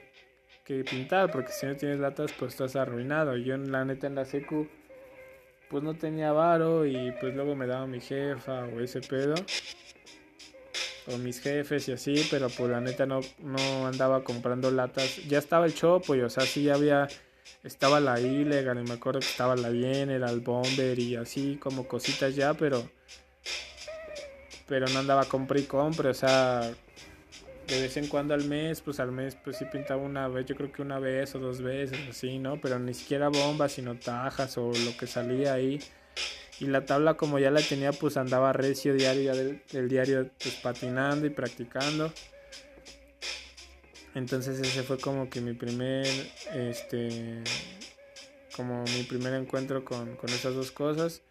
que pintar, porque si no tienes latas pues estás arruinado. Yo la neta en la secu pues no tenía varo y pues luego me daba mi jefa o ese pedo o mis jefes y así, pero pues la neta no, no andaba comprando latas. Ya estaba el chopo y o sea, sí ya había estaba la ilegal y me acuerdo que estaba la bien, era el bomber y así como cositas ya, pero pero no andaba compra y compra, o sea, de vez en cuando al mes, pues al mes pues sí pintaba una vez, yo creo que una vez o dos veces, así, ¿no? Pero ni siquiera bombas, sino tajas o lo que salía ahí. Y la tabla como ya la tenía, pues andaba recio diario, del, del diario pues patinando y practicando. Entonces ese fue como que mi primer, este, como mi primer encuentro con, con esas dos cosas.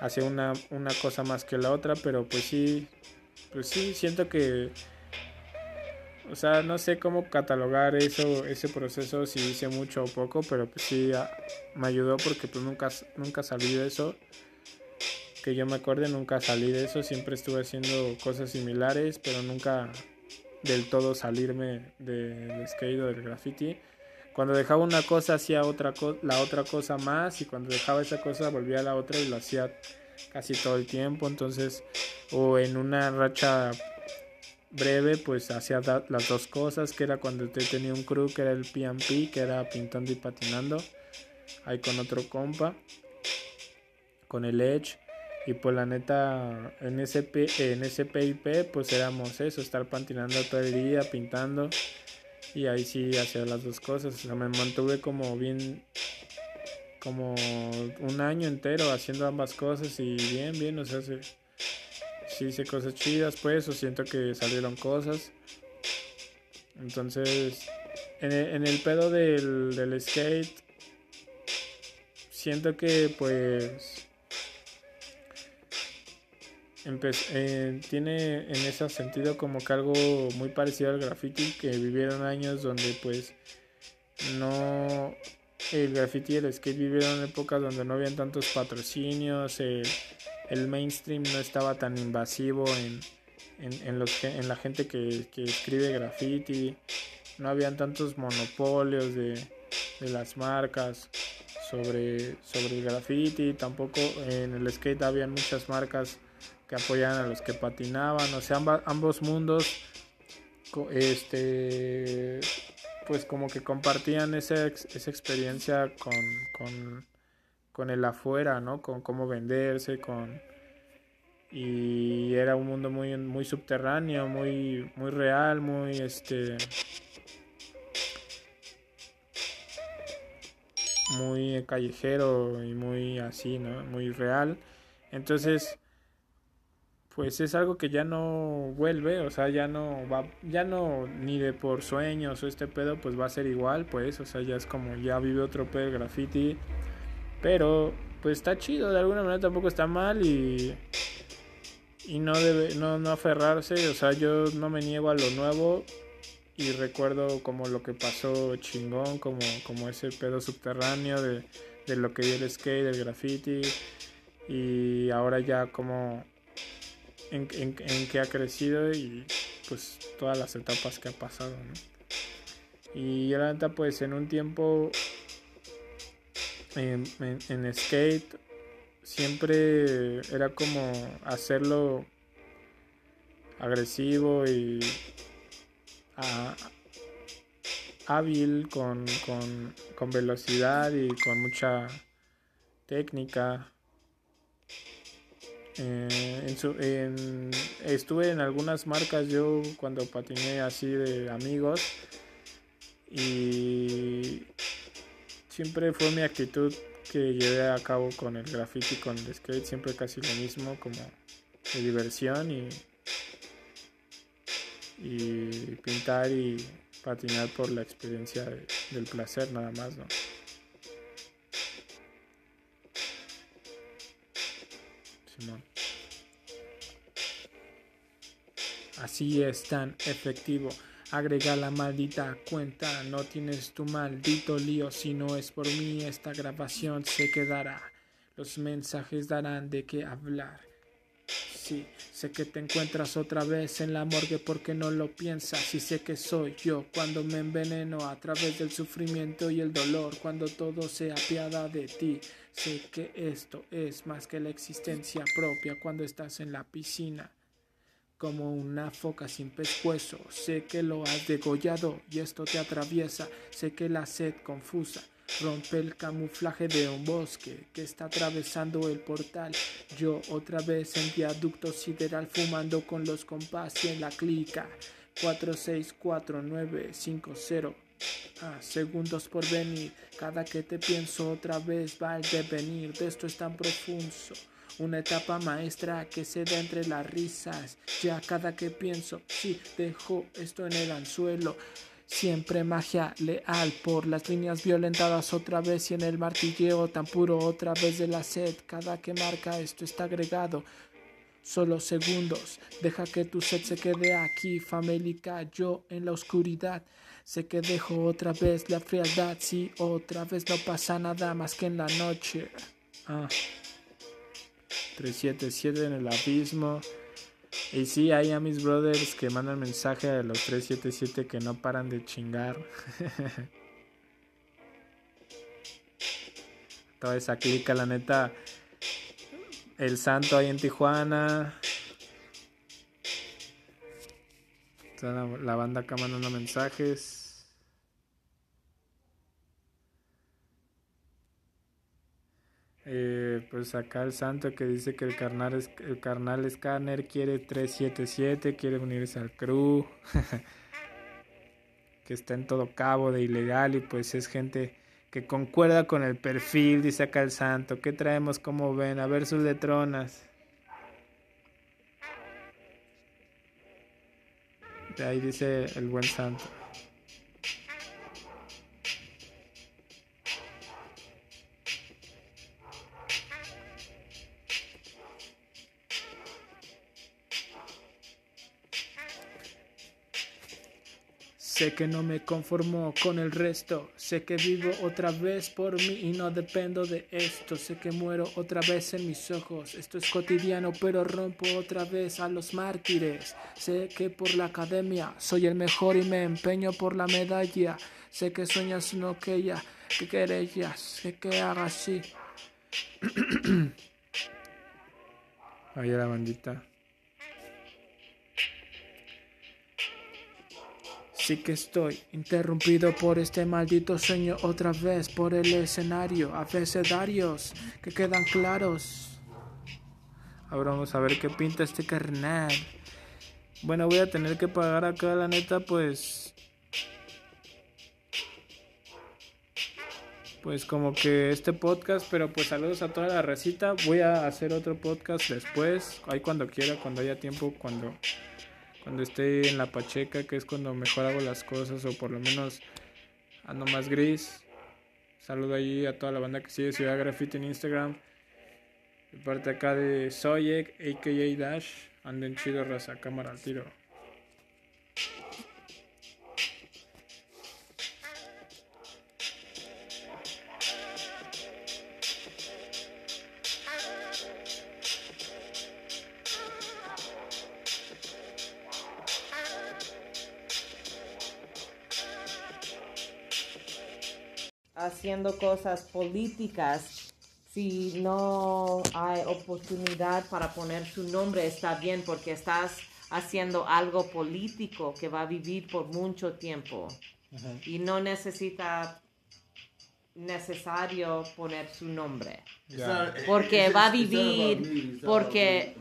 Hacía una, una cosa más que la otra, pero pues sí, pues sí, siento que o sea, no sé cómo catalogar eso, ese proceso, si hice mucho o poco, pero pues sí ah, me ayudó porque pues nunca, nunca salí de eso. Que yo me acuerde, nunca salí de eso, siempre estuve haciendo cosas similares, pero nunca del todo salirme del skate o del graffiti. Cuando dejaba una cosa hacía otra la otra cosa más y cuando dejaba esa cosa volvía a la otra y lo hacía casi todo el tiempo. Entonces, o en una racha breve, pues hacía las dos cosas, que era cuando usted tenía un crew que era el PMP, que era pintando y patinando, ahí con otro compa, con el Edge, y pues la neta, en ese, en ese PIP, pues éramos eso, estar patinando todo el día, pintando, y ahí sí hacía las dos cosas, me mantuve como bien, como un año entero haciendo ambas cosas y bien, bien, o sea, sí hice cosas chidas, pues, o siento que salieron cosas. Entonces, en el, pedo del, del skate, siento que, pues, eh, tiene en ese sentido como que algo muy parecido al graffiti, que vivieron años donde, pues, no. El graffiti y el skate vivieron épocas donde no habían tantos patrocinios, el mainstream no estaba tan invasivo en, en, los, en la gente que, escribe graffiti, no habían tantos monopolios de, las marcas sobre, sobre el graffiti, tampoco en el skate habían muchas marcas que apoyaban a los que patinaban, o sea, ambos mundos este pues como que compartían esa, esa experiencia con, con con el afuera, ¿no? Con cómo venderse, con y era un mundo muy muy subterráneo, muy muy real, muy este muy callejero y muy así, ¿no? Muy real. Entonces, pues es algo que ya no vuelve, o sea, ya no va, ya no, ni de por sueños o este pedo, pues va a ser igual, pues, o sea, ya es como, ya vive otro pedo de graffiti, pero pues está chido, de alguna manera tampoco está mal y, y no, debe, no, no aferrarse, o sea, yo no me niego a lo nuevo y recuerdo como lo que pasó chingón, como, como ese pedo subterráneo de, de lo que dio el skate, el graffiti y ahora ya como en, en, que ha crecido y pues todas las etapas que ha pasado. Y la neta pues en un tiempo en, skate siempre era como hacerlo agresivo y hábil con, con, con velocidad y con mucha técnica. Eh, estuve en algunas marcas yo cuando patiné así de amigos y siempre fue mi actitud que llevé a cabo con el graffiti, con el skate, siempre casi lo mismo, como de diversión y, y pintar y patinar por la experiencia del placer nada más, ¿no? Así es tan efectivo. Agrega la maldita cuenta, no tienes tu maldito lío, si no es por mí esta grabación se quedará. Los mensajes darán de qué hablar. Sí, sé que te encuentras otra vez en la morgue porque no lo piensas y sé que soy yo cuando me enveneno a través del sufrimiento y el dolor, cuando todo se apiada de ti. Sé que esto es más que la existencia propia cuando estás en la piscina como una foca sin pescuezo. Sé que lo has degollado y esto te atraviesa. Sé que la sed confusa rompe el camuflaje de un bosque que está atravesando el portal. Yo otra vez en viaducto sideral fumando con los compás y en la clica. 464950 Ah, segundos por venir, cada que te pienso otra vez va el devenir de esto es tan profundo una etapa maestra que se da entre las risas. Ya cada que pienso, sí, dejo esto en el anzuelo. Siempre magia leal por las líneas violentadas otra vez y en el martilleo tan puro otra vez de la sed. Cada que marca esto está agregado. Solo segundos, deja que tu sed se quede aquí, famélica, yo en la oscuridad. Sé que dejo otra vez la frialdad, si otra vez no pasa nada más que en la noche. Ah. 377 en el abismo. Y sí, hay a mis brothers que mandan mensaje a los 377 que no paran de chingar. Toda esa clica, la neta. El santo ahí en Tijuana. La, la banda acá mandando mensajes. Eh, pues acá el santo que dice que el carnal, es, el carnal escáner quiere 377, quiere unirse al crew, que está en todo cabo de ilegal y pues es gente que concuerda con el perfil, dice acá el santo. ¿Qué traemos? como ven? A ver sus letronas. De ahí dice el buen santo. Sé que no me conformo con el resto, sé que vivo otra vez por mí y no dependo de esto, sé que muero otra vez en mis ojos, esto es cotidiano pero rompo otra vez a los mártires, sé que por la academia soy el mejor y me empeño por la medalla, sé que sueñas no que ella, que querellas, sé que haga así. Ahí la bandita. Sí que estoy interrumpido por este maldito sueño otra vez por el escenario, abecedarios que quedan claros. Ahora vamos a ver qué pinta este carnal. Bueno, voy a tener que pagar acá la neta pues pues como que este podcast, pero pues saludos a toda la recita. Voy a hacer otro podcast después, ahí cuando quiera, cuando haya tiempo, cuando cuando esté en la pacheca, que es cuando mejor hago las cosas o por lo menos ando más gris. Saludo ahí a toda la banda que sigue Ciudad Graffiti en Instagram. De parte acá de Soyek, AKA Dash. Anden chido, raza, cámara al tiro. Haciendo cosas políticas, si no hay oportunidad para poner su nombre, está bien porque estás haciendo algo político que va a vivir por mucho tiempo. Y no necesita necesario poner su nombre. Ya. porque va a vivir porque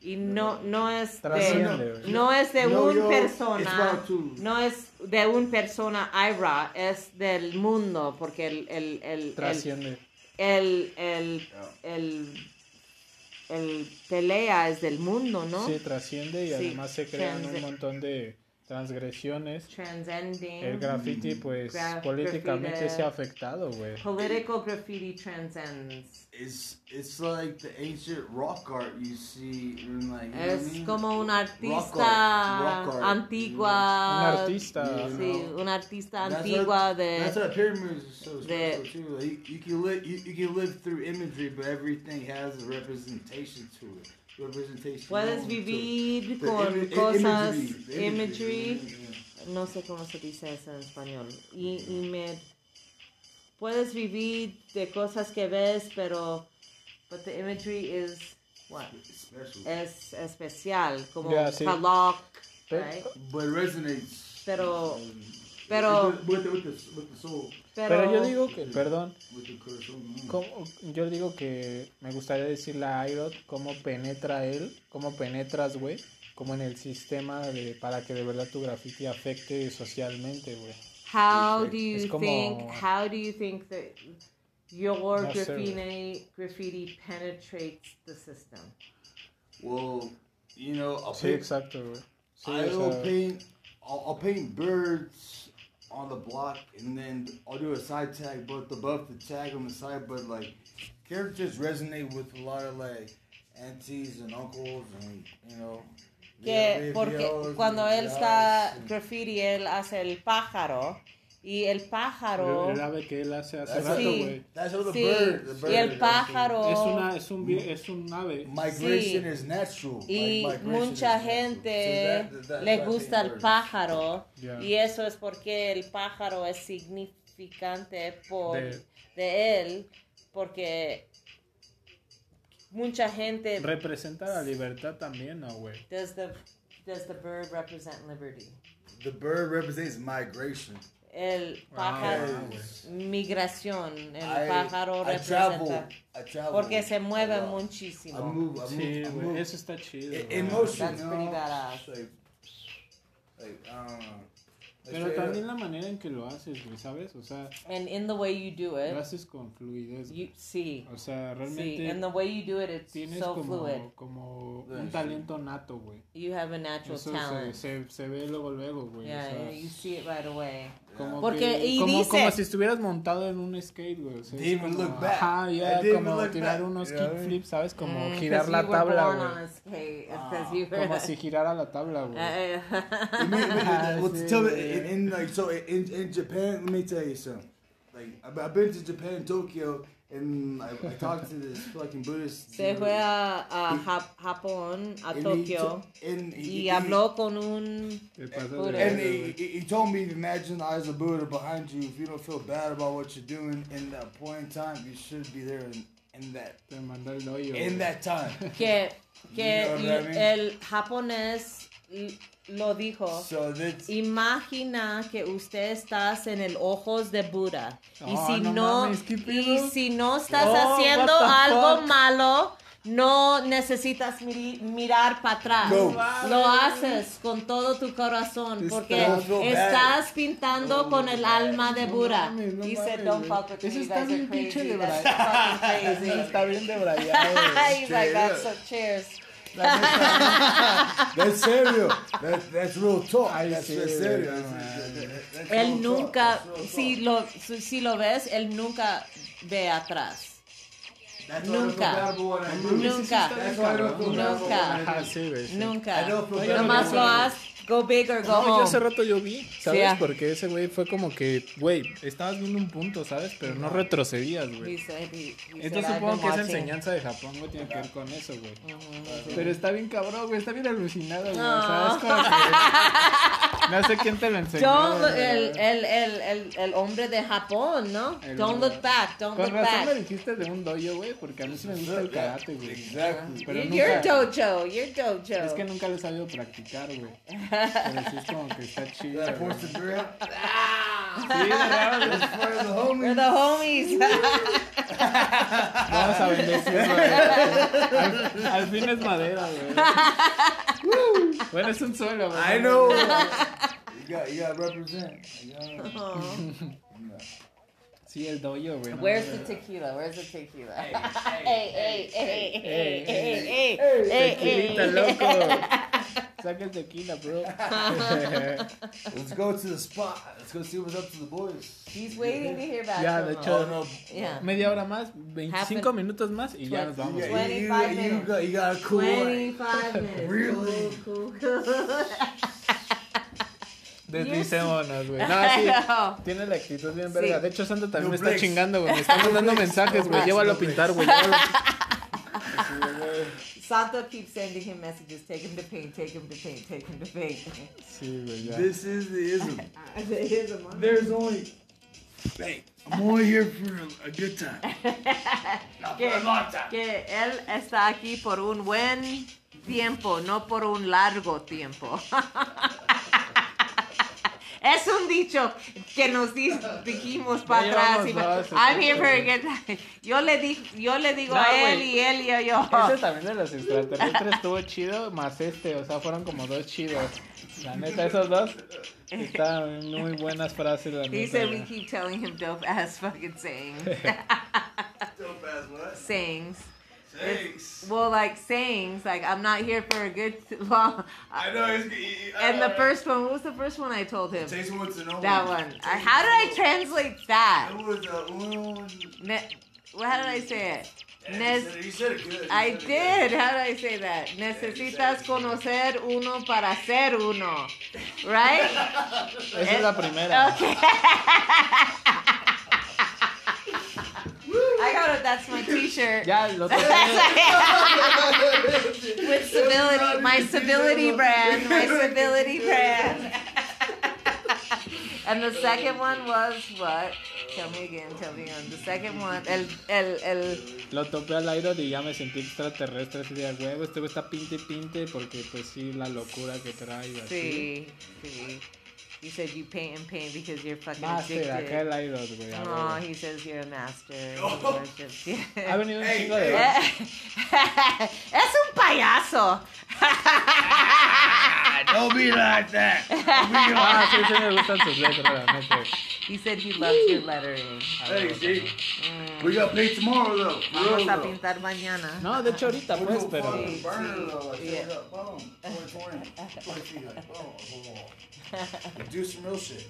y no no es de no es de No, un yo, persona it's no es de un persona Ira es del mundo porque el el el el, Trasciende. el, el, el, el pelea es del mundo no Sí, trasciende y Sí, además se crean trans- un montón de transgresiones. transcending El graffiti, pues, políticamente graffiti. se ha afectado, güey. political graffiti transcends It's it's like the ancient rock art you see in like. you know es como un Rock artista art, rock art, antigua Un artista. Sí, una artista That's antigua what- de... That's why pyramids are so de- special too. Like, you, you can live you, you can live through imagery, but everything has a representation to it. Representation. Puedes vivir con cosas, imagery, imagery, yeah. no sé cómo se dice eso en español. Y, y me... Puedes vivir de cosas que ves, pero... But the imagery is... What? Special. Es especial, como Ya, sí. Right? but it resonates. Pero- um, pero- with the, with the, with the soul, Pero yo digo que, perdón. ¿cómo- yo digo que me gustaría decirle a Irod cómo penetra él, cómo penetras, güey, como en el sistema de, para que de verdad tu graffiti afecte socialmente, güey. How Es do you como- think? How do you think that your No sé, graffiti graffiti penetrates the system? Well, you know, I'll Sí, paint, exacto, güey. Sí, I'll o sea, paint, I'll, I'll paint birds on the block, and then I'll do a side tag, but above the tag on the side, but like characters resonate with a lot of like aunties and uncles, and you know. Que porque cuando él está graffiti él hace el pájaro y el pájaro el ave que él hace hace That's rato, Sí. güey. That's how the sí bird, the bird. y el pájaro Es una, es un, es un ave. Migration Sí. is natural. y Like, mucha gente So that- that's le gusta el pájaro y eso es porque el pájaro es significante por De- de él porque mucha gente Representa la libertad también, ¿no, güey? does the does the bird represent liberty The bird represents migration. El Ah, pájaro güey. migración el I- pájaro I travel. representa I travel. porque se mueve muchísimo move. I move. Sí, I güey, move. eso está chido. Know. Like, Pero también la manera en que lo haces, güey, ¿sabes? O sea, and in the way you do lo it haces con fluidez. you see O sea, realmente and the way you do it it's tienes so fluid como, como Sí, un sí. talento nato, güey. you have a natural Eso se, talent se, se ve luego, luego, güey. o yeah sea, you see it right away como Porque- que- y como, dice- como si estuvieras montado en un skate, güey. O sea, como, look back. Ajá, ya, didn't como tirar back, unos mean? kickflips, ¿sabes? Como Mm, girar la tabla, güey. Ah, were- Como si girara la tabla, güey. Eh, Ah, sí, to tell me, güey. in, in like so in, in Japan, let me tell you something. Like I've been to Japan, Tokyo, and I, I talked to this fucking Buddhist. se fue a, a Jap- Japón a and he to- and he- y he- habló con un Te pasas de And he, he he told me imagine the eyes of Buddha behind you. If you don't feel bad about what you're doing in that point in time, you should be there in, in that Te mandó el hoyo. in güey. that time. que, que You know what I mean? el japonés l- lo dijo. So Imagina que usted estás en el ojos de Buda y Oh, si no no, mames, ¿qué y si no estás Oh, haciendo algo fuck? malo no necesitas mirar para atrás. No. Lo haces con todo tu corazón Te porque estás- pintando con el alma de Buda. no said, mames, "Don't güey. fuck with Eso está bien pinche de That's bra- fucking crazy." Eso está bien güey. He's like, "That's so cheers." That's serio. That, that's real talk. That's, serio. Él nunca, si lo, si lo ves, él nunca ve atrás. That's why I don't feel nunca. Nunca. Nunca. Bad Nomás lo haz, go big or go No, yo home. hace rato yo vi, ¿sabes? Sí. Porque ese güey fue como que, güey, estabas viendo un punto, ¿sabes? Pero no retrocedías, He güey. Entonces "I've supongo que esa watching". enseñanza de Japón, güey, tiene que ver con eso, güey. Ujú, sí. Pero está bien cabrón, güey, está bien alucinado, güey. O No. sea, es como que... No sé quién te lo enseñó. Don't look- güey. el, el, el, el, hombre de Japón, ¿no? Don't look back, don't Con look razón me back. dijiste de un dojo, güey, porque a mí sí me gusta el karate, güey. Exactly. Pero You're nunca, dojo, you're dojo. es que nunca lo he sabido practicar, güey. Pero sí es como que está chido. That güey. forced the ah. beer. Sí, ¿verdad? That's for the We're homies. the homies. Vamos a bendecir, güey. Eh. Al, al fin es madera, güey. Bueno, es un suelo, güey. I know. you got, you got to represent. Oh. You gotta- Sí, el dojo, güey. no, Where's the tequila? Where's the tequila? Hey, hey, hey, hey, Hey, hey, hey, hey, Tequilita, hey. loco. Saca el tequila, bro. Let's go to the spot. Let's go see what's up to the boys. He's waiting to hear back Ya, from de us. hecho, Oh, no. Yeah. Media hora más, 25 minutos más y ya nos vamos. You, güey. got- 25 you, you, you, minutes. got, you got a cool 25 minutes. Really? Cool, cool, cool. Deslicémonos, güey. No, sí. No. Tiene la actitud bien verga. Sí. De hecho, Santa también No me está chingando, güey. Me está mandando mensajes, güey. Llévalo a pintar, güey. Santo keeps sending him messages. Take him to paint. Take him to paint. Take him to paint. Sí, güey, ya. This is the ism. Here's a month. There's only. Hey, I'm only here for a, a good time. Not for a long time. que él está aquí por un buen tiempo, no por un largo tiempo. Es un dicho que nos di- dijimos para atrás. y I'm here for a good time. Yo le, di, yo le digo No, a él güey. y él y yo. Ese también de los extraterrestres estuvo chido, más este, o sea, fueron como dos chidos. La neta, esos dos están muy buenas frases, la He said we keep telling him dope ass fucking sayings. Dope ass what? sayings. Thanks. Well, like sayings, like I'm not here for a good long. I know it's good. And the first one, what was the first one I told him? Takes one to know That one. I, how did I translate that? It was uh, uno. Ne- well, how did I say it? Yeah, Nes- you, said you said it good. You I it did. good. How did I say that? Necesitas conocer uno para ser uno. Right? Esa es la primera. Okay. I got it. That's my T-shirt. Ya, lo. With civility, my civility brand, my civility brand. And the second one was what? Tell me again, tell me again. The second one, el, el, el, Lo topé al aire y ya me sentí extraterrestre. Así de "A huevo, este güey está pinte y pinte. Porque, pues sí, la locura que trae. Así. sí, sí. You said you paint and paint because you're fucking Master, acá addicted. el aire, güey. a Oh, he says you're a master. He Oh. worships you. Ha venido un Hey, chingo de. hey. es un payaso. Don't be like that. Ah, sí, sí me gustan sus letras, la. He said he loves your lettering. Hey, G. We got paid tomorrow though. For Vamos real, a though. pintar mañana. No, de hecho ahorita We're pues, gonna pero... fucking burn it though. Like, Yeah. Straight up. Boom. 2020. 20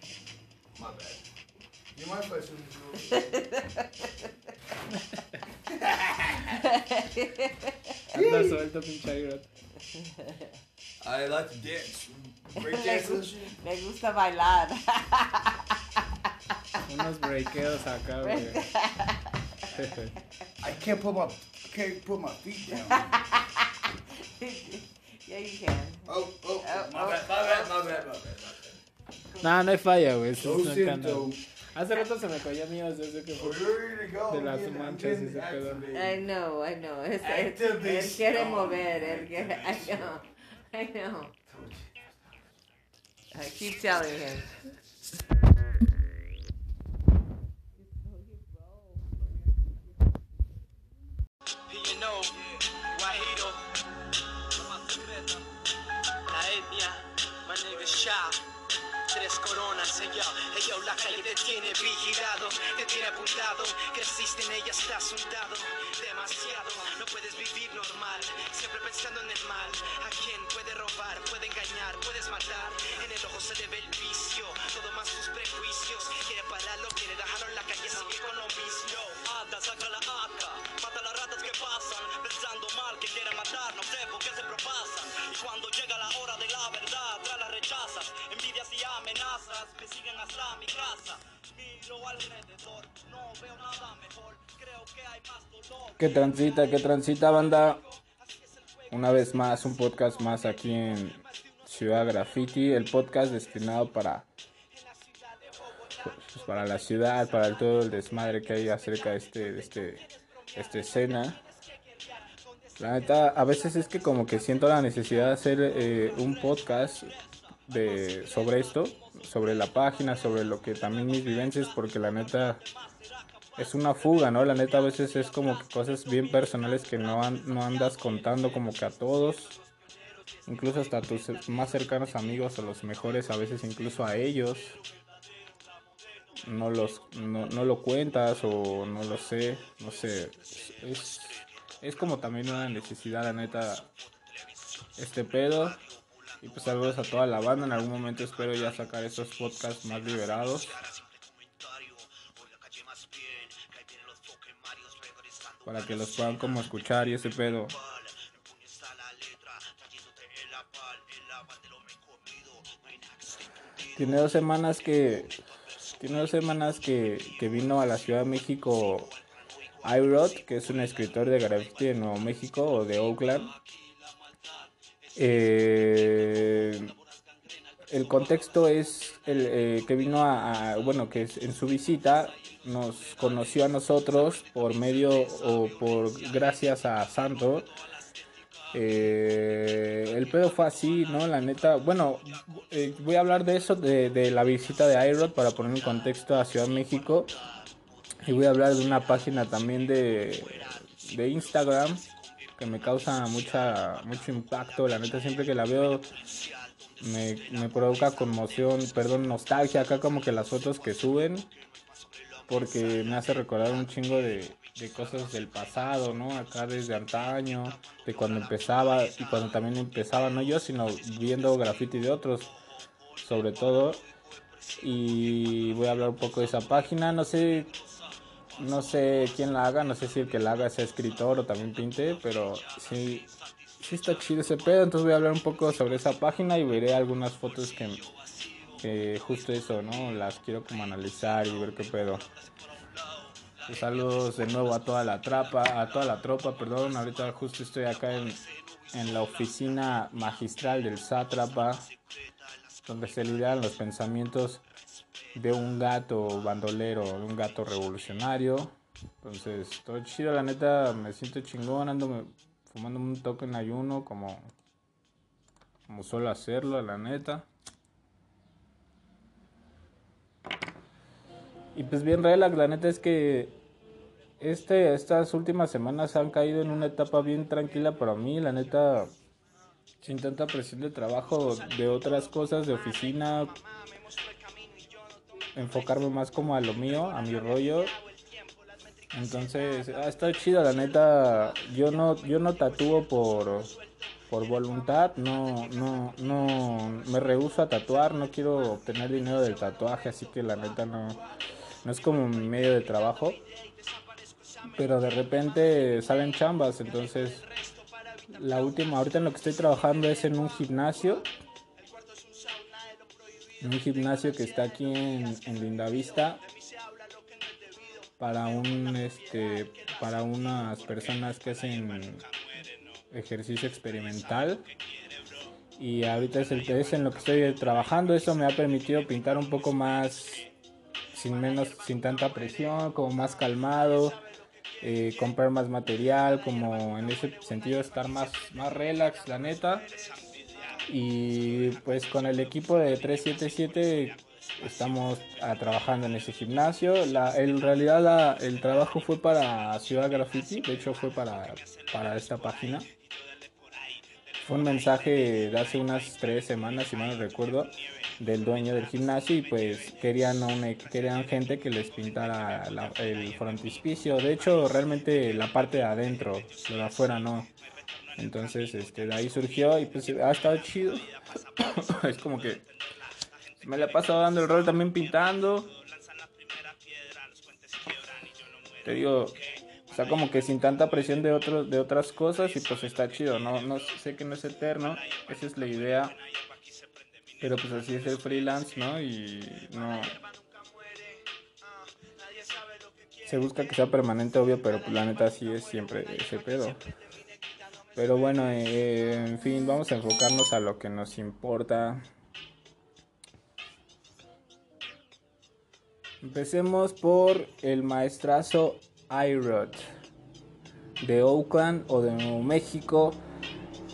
feet. Like, boom. boom. Do some real shit. My bad. You I swim this real Anda suelto, pinche aire. I like to dance. Break dance and shit. Me gusta bailar. Unos breakeos acá, güey. I can't put my can't put my feet down. yeah, you can. Oh, oh, Oh, my oh, bad, my bad, oh. my bad, my bad. No, no hay falla, güey. eso es un. Hace rato se me cayó mío desde que fue. De las manchas y pedo. activated. I know, I know. Es, él quiere mover, él quiere. I know, I know. I keep telling him. Te tiene apuntado, creciste en ella, estás untado, demasiado, no puedes vivir normal, siempre pensando en el mal, a quién puede robar, puede engañar, puedes matar, en el ojo se le ve el vicio, todo más sus prejuicios, quiere pararlo, quiere dejarlo en la calle, sigue con lo mismo. Ata, saca la ata, mata las ratas que pasan, pensando mal que quieren matar, no sé por qué se propasan. Y cuando llega la hora de la verdad, atrás las rechazas, envidias y amenazas, me siguen hasta mi casa. Miro que transita, que transita, banda. Una vez más, un podcast más aquí en Ciudad Graffiti, el podcast destinado para pues, para la ciudad, para todo el desmadre que hay acerca de este de este esta escena. La neta, a veces es que como que siento la necesidad de hacer eh, un podcast de sobre esto, sobre la página, sobre lo que también mis vivencias, porque la neta es una fuga, ¿no? La neta a veces es como que cosas bien personales que no, no andas contando como que a todos, incluso hasta tus más cercanos amigos o los mejores, a veces incluso a ellos. No, los, no, no lo cuentas o no lo sé, no sé. Es, es como también una necesidad, la neta, este pedo. Y pues saludos a toda la banda. En algún momento espero ya sacar estos podcasts más liberados. Para que los puedan como escuchar y ese pedo. Tiene dos semanas que. Tiene dos semanas que, que vino a la Ciudad de México iRod, que es un escritor de graffiti de Nuevo México o de Oakland. Eh, el contexto es el eh, que vino a, bueno, que en su visita nos conoció a nosotros por medio o por gracias a Santo. Eh, el pedo fue así, ¿no? La neta, bueno, voy a hablar de eso, de, la visita de iRod para poner en contexto a Ciudad de México. Y voy a hablar de una página también de Instagram que me causa mucha mucho impacto. La neta, siempre que la veo me, me provoca conmoción, perdón, nostalgia. Acá como que las fotos que suben, porque me hace recordar un chingo de, de cosas del pasado, ¿no? Acá desde antaño, de cuando empezaba y cuando también empezaba, no yo, sino viendo graffiti de otros, sobre todo. Y voy a hablar un poco de esa página. No sé no sé quién la haga, no sé si el que la haga sea escritor o también pinte, pero sí, sí está chido ese pedo. Entonces voy a hablar un poco sobre esa página y veré algunas fotos que, justo eso, ¿no? Las quiero como analizar y ver qué pedo. Pues saludos de nuevo a toda la trapa, a toda la tropa, perdón. Ahorita justo estoy acá en, en la oficina magistral del sátrapa, donde se lideran los pensamientos de un gato bandolero, de un gato revolucionario. Entonces, todo chido, la neta, me siento chingón, ando fumando un toque en ayuno como, como suelo hacerlo, la neta. Y pues bien relax, la neta es que este, estas últimas semanas han caído en una etapa bien tranquila para mí, la neta, sin tanta presión de trabajo, de otras cosas, de oficina, enfocarme más como a lo mío, a mi rollo. Entonces, ha estado chido, la neta. Yo no, yo no tatúo por, por voluntad, no, no, no, me rehuso a tatuar, no quiero obtener dinero del tatuaje, así que la neta no, no es como mi medio de trabajo. Pero de repente salen chambas, entonces la última, ahorita en lo que estoy trabajando es en un gimnasio un gimnasio que está aquí en, en Lindavista para un este para unas personas que hacen ejercicio experimental. Y ahorita es el es en lo que estoy trabajando. Eso me ha permitido pintar un poco más sin menos sin tanta presión como más calmado eh, comprar más material como en ese sentido estar más más relax la neta y pues con el equipo de 377 estamos ah, trabajando en ese gimnasio. La, en realidad la, el trabajo fue para Ciudad Graffiti, de hecho fue para, para esta página. Fue un mensaje de hace unas tres semanas, si mal recuerdo, del dueño del gimnasio y pues querían, querían gente que les pintara el frontispicio. De hecho, realmente la parte de adentro, lo de afuera no. Entonces, este, de ahí surgió y pues ha estado chido. es como que me la he pasado dando el rol también pintando. Te digo, o sea, como que sin tanta presión de otros de otras cosas y pues está chido, no no sé que no es eterno, esa es la idea. Pero pues así es el freelance, ¿no? Y no se busca que sea permanente, obvio, pero pues la neta sí es siempre ese pedo. Pero bueno, eh, en fin, vamos a enfocarnos a lo que nos importa. Empecemos por el maestrazo iRod de Oakland o de Nuevo México,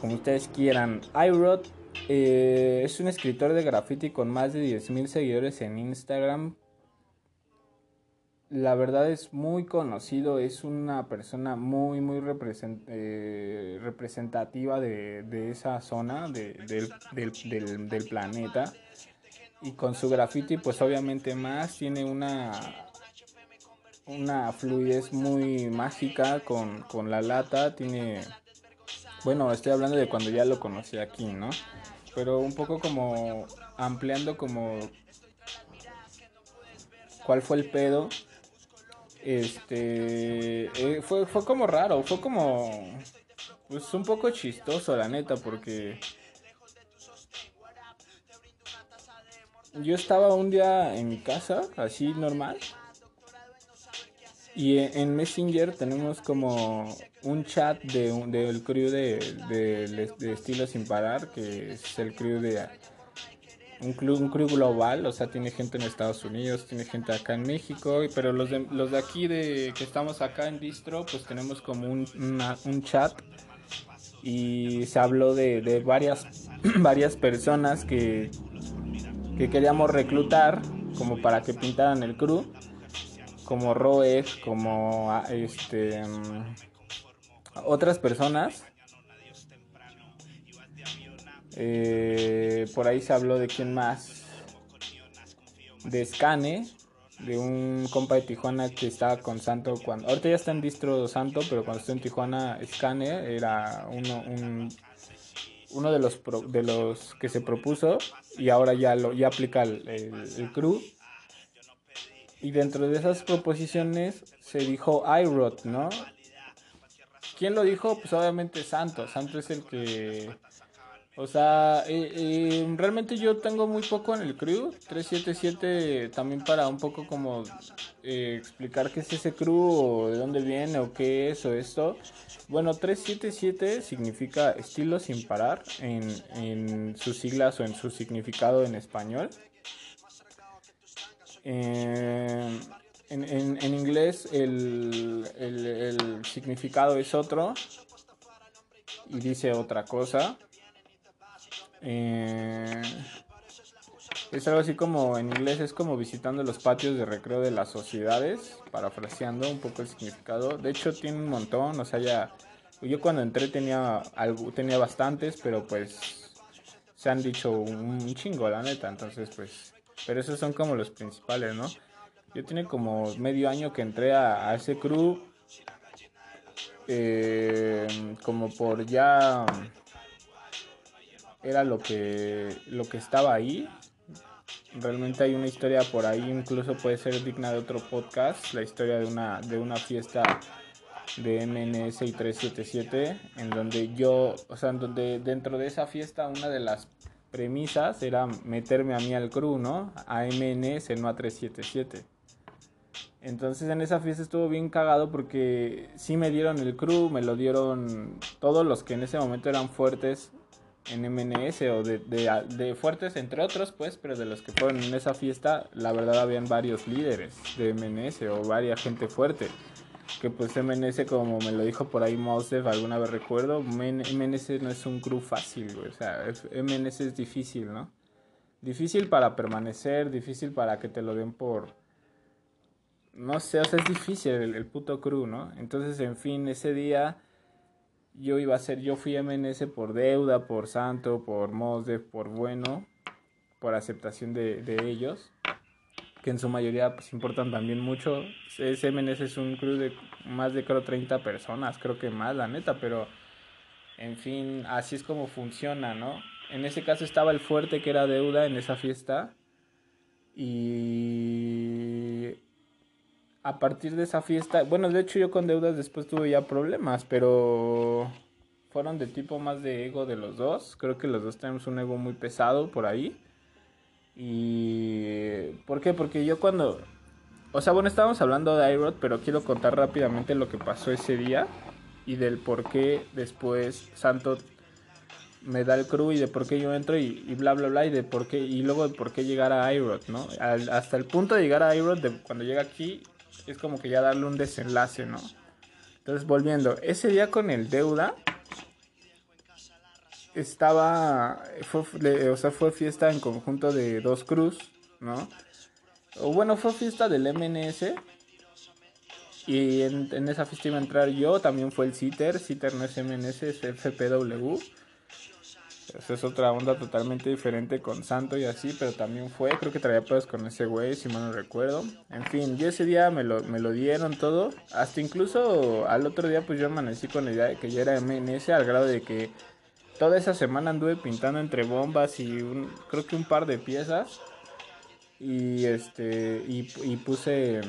como ustedes quieran. iRod eh, es un escritor de graffiti con más de 10.000 seguidores en Instagram. La verdad es muy conocido, es una persona muy, muy eh, representativa de, de, esa zona de, del, del, del planeta. Y con su graffiti pues obviamente más tiene una una fluidez muy mágica con, con, la lata tiene bueno estoy hablando de cuando ya lo conocí aquí no pero un poco como ampliando como cuál fue el pedo este eh, fue, fue como raro fue como pues un poco chistoso la neta porque yo estaba un día en mi casa, así normal. Y en Messenger tenemos como un chat de del crew de, de, de, Estilo Sin Parar, que es el crew de un crew, un crew global, o sea, tiene gente en Estados Unidos, tiene gente acá en México, pero los de, los de aquí de que estamos acá en Distro, pues tenemos como un, un chat y se habló de, de varias, varias personas que que queríamos reclutar como para que pintaran el crew como Roe, como ah, este otras personas eh, por ahí se habló de quién más de Scane de un compa de Tijuana que estaba con Santo cuando ahorita ya está en distro Santo pero cuando estuvo en Tijuana Scane era uno un de los, que se propuso y ahora ya, lo, ya aplica el, el, crew. Y dentro de esas proposiciones se dijo iRod, ¿no? ¿Quién lo dijo? Pues obviamente Santo. Santo es el que... O sea, realmente yo tengo muy poco en el crew. 377 también para un poco como eh, explicar qué es ese crew o de dónde viene o qué es o esto. Bueno, 377 significa estilo sin parar en, en sus siglas o en su significado en español. Eh, en, en, en, inglés el, el, significado es otro y dice otra cosa. Eh, es algo así como en inglés es como visitando los patios de recreo de las sociedades, parafraseando un poco el significado. De hecho tiene un montón, o sea, ya yo cuando entré tenía algo, tenía bastantes, pero pues se han dicho un chingo, la neta, entonces pues, pero esos son como los principales, ¿no? Yo tiene como medio año que entré a, a ese crew, eh, como por ya era lo que lo que estaba ahí realmente hay una historia por ahí, incluso puede ser digna de otro podcast, la historia de una, de una fiesta de MNS y 377, en donde yo, o sea, en donde dentro de esa fiesta una de las premisas era meterme a mí al crew, ¿no? A MNS, no a 377. Entonces en esa fiesta estuvo bien cagado porque sí me dieron el crew, me lo dieron todos los que en ese momento eran fuertes en MNS o de, de, de, fuertes entre otros pues pero de los que fueron en esa fiesta la verdad habían varios líderes de MNS o varias gente fuerte que pues MNS como me lo dijo por ahí Mosef alguna vez recuerdo MNS no es un crew fácil o sea MNS es difícil no difícil para permanecer difícil para que te lo den por no sé o sea es difícil el, el puto crew no entonces en fin ese día yo iba a ser, yo fui MNS por deuda, por santo, por Mosde, por bueno, por aceptación de, de, ellos, que en su mayoría pues importan también mucho. Ese MNS es un crew de más de creo 30 personas, creo que más, la neta, pero en fin, así es como funciona, ¿no? En ese caso estaba el fuerte que era deuda en esa fiesta y a partir de esa fiesta, bueno, de hecho yo con deudas después tuve ya problemas, pero fueron de tipo más de ego de los dos. Creo que los dos tenemos un ego muy pesado por ahí. Y ¿por qué? Porque yo cuando o sea, bueno, estábamos hablando de iRod, pero quiero contar rápidamente lo que pasó ese día. y del por qué después Santo me da el crew y de por qué yo entro y, y bla bla bla y de por qué y luego de por qué llegar a Irod, ¿no? Hasta el punto de llegar a Irod, de cuando llega aquí es como que ya darle un desenlace, ¿no? Entonces volviendo, ese día con el deuda estaba, fue, o sea, fue fiesta en conjunto de dos cruz, ¿no? O bueno, fue fiesta del MNS. Y en, en esa fiesta iba a entrar yo, también fue el CITER. CITER no es MNS, es FPW. Esa es otra onda totalmente diferente con Santo y así, pero también fue, creo que traía pedos con ese güey, si mal no recuerdo. En fin, yo ese día me lo, me lo dieron todo. Hasta incluso al otro día pues yo amanecí con la idea de que ya era MNS al grado de que toda esa semana anduve pintando entre bombas y un, creo que un par de piezas. Y este, y puse...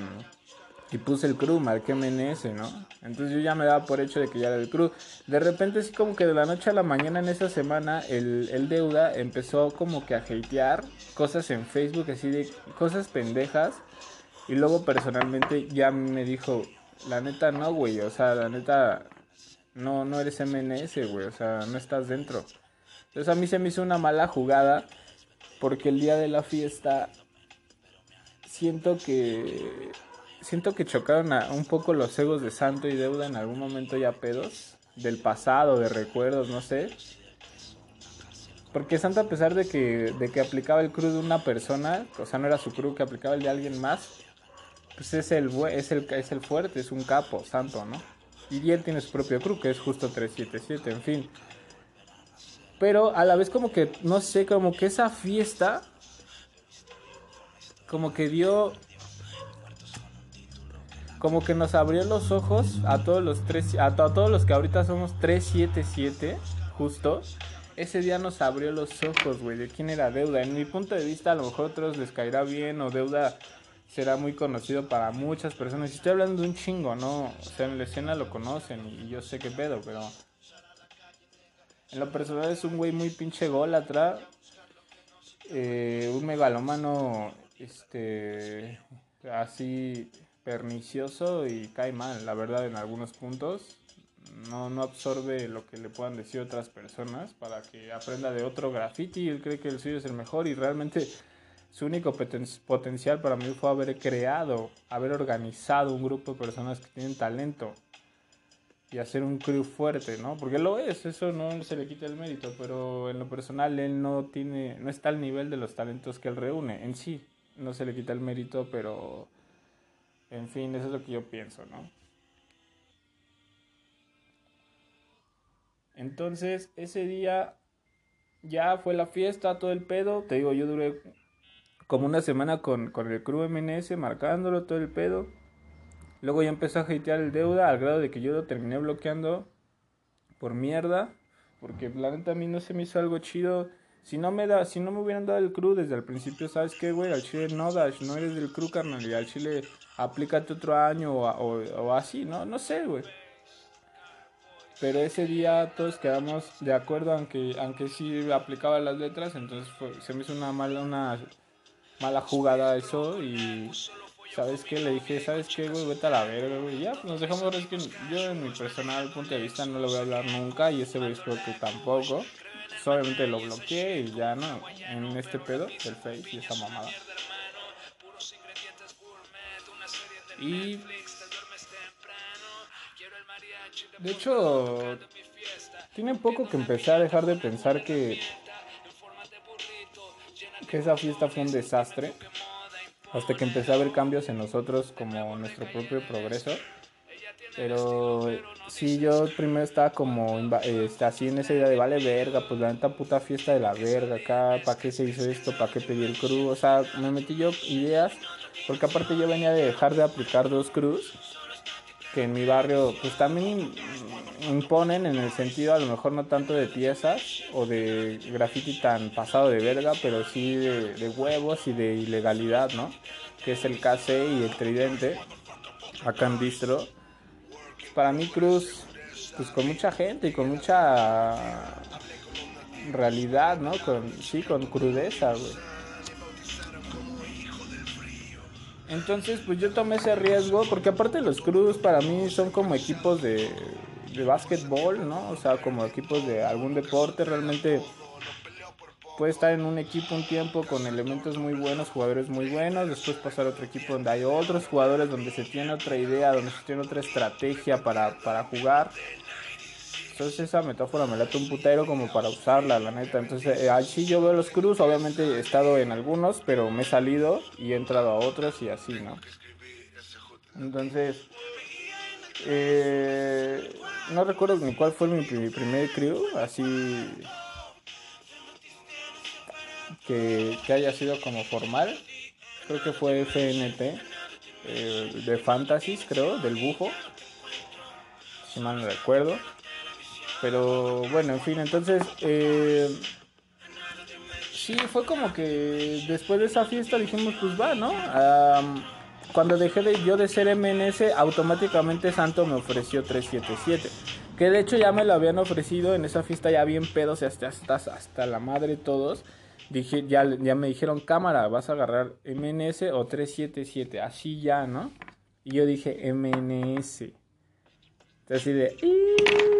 y puse el crew, marqué MNS, ¿no? Entonces yo ya me daba por hecho de que ya era el crew. De repente, así como que de la noche a la mañana en esa semana, el, el deuda empezó como que a hatear cosas en Facebook, así de cosas pendejas. Y luego personalmente ya me dijo, la neta no, güey, o sea, la neta no, no eres MNS, güey, o sea, no estás dentro. Entonces a mí se me hizo una mala jugada porque el día de la fiesta siento que siento que chocaron a- un poco los egos de Santo y Deuda en algún momento ya pedos del pasado, de recuerdos, no sé. Porque Santo a pesar de que, de que aplicaba el crew de una persona, o sea, no era su crew, que aplicaba el de alguien más, pues es el, es el, es el fuerte, es un capo, Santo, ¿no? Y él tiene su propio crew, que es justo 377, en fin. Pero a la vez como que, no sé, como que esa fiesta, como que dio como que nos abrió los ojos a todos los tres, a, a todos los que ahorita somos 377, justo. Ese día nos abrió los ojos, güey, de quién era Deuda. En mi punto de vista, a lo mejor a otros les caerá bien o Deuda será muy conocido para muchas personas. Y estoy hablando de un chingo, ¿no? O sea, en la escena lo conocen y yo sé qué pedo, pero... En lo personal es un güey muy pinche gólatra. eh, un megalómano, este... Así pernicioso y cae mal, la verdad, en algunos puntos. No, no absorbe lo que le puedan decir otras personas para que aprenda de otro graffiti. Él cree que el suyo es el mejor y realmente su único poten- potencial para mí fue haber creado, haber organizado un grupo de personas que tienen talento y hacer un crew fuerte, ¿no? Porque lo es, eso no se le quita el mérito, pero en lo personal él no tiene, no está al nivel de los talentos que él reúne en sí. No se le quita el mérito, pero en fin, eso es lo que yo pienso, ¿no? Entonces, ese día ya fue la fiesta, todo el pedo. Te digo, yo duré como una semana con, con el crew MNS marcándolo, todo el pedo. Luego ya empezó a hatear el deuda al grado de que yo lo terminé bloqueando por mierda. Porque la neta a mí no se me hizo algo chido. Si no me da, si no me hubieran dado el crew desde el principio, ¿sabes qué, güey? Al chile no Dash, no eres del crew, carnal. Y al chile aplícate otro año o, o- o así, ¿no? No sé, güey. Pero ese día todos quedamos de acuerdo, aunque, aunque sí aplicaba las letras, entonces fue- se me hizo una mala, una mala jugada eso y ¿sabes qué? Le dije, ¿sabes qué, güey? Vete a la verga, güey. Ya, pues nos dejamos es yo en mi personal punto de vista no le voy a hablar nunca y ese güey espero que tampoco. Pues obviamente lo bloqueé y ya, ¿no? En este pedo del Face y esa mamada. Y... De hecho, tiene poco que empecé a dejar de pensar que que esa fiesta fue un desastre hasta que empecé a ver cambios en nosotros como nuestro propio progreso. Pero sí yo primero estaba como eh, así en esa idea de vale verga pues la neta puta fiesta de la verga acá para qué se hizo esto para qué pedí el crew o sea me metí yo ideas porque aparte yo venía de dejar de aplicar dos crews que en mi barrio pues también imponen en el sentido a lo mejor no tanto de piezas o de graffiti tan pasado de verga, pero sí de, huevos y de ilegalidad, ¿no? Que es el KC y el tridente acá en Distro. Para mí Cruz, pues con mucha gente y con mucha realidad, ¿no? Con, sí, con crudeza, güey. Entonces, pues yo tomé ese riesgo, porque aparte los Cruz para mí son como equipos de, de básquetbol, ¿no? O sea, como equipos de algún deporte, realmente puede estar en un equipo un tiempo con elementos muy buenos, jugadores muy buenos, después pasar a otro equipo donde hay otros jugadores, donde se tiene otra idea, donde se tiene otra estrategia para, para jugar. Entonces esa metáfora me late un putero como para usarla, la neta. Entonces eh, así yo veo los Cruz, obviamente he estado en algunos, pero me he salido y he entrado a otros y así, ¿no? Entonces, eh, no recuerdo ni cuál fue mi pri- primer crew, así que, que haya sido como formal. Creo que fue FNT, eh, de Fantasies, creo, del Bufo, si mal no recuerdo. Pero bueno, en fin, entonces... Eh, sí, fue como que después de esa fiesta dijimos, pues va, ¿no? Am, cuando dejé de yo de ser MNS, automáticamente Santo me ofreció 377. Que de hecho ya me lo habían ofrecido en esa fiesta ya bien pedos hasta, hasta, hasta la madre todos. Dije, ya, ya me dijeron, cámara, vas a agarrar MNS o 377. Así ya, ¿no? Y yo dije, MNS. Así de,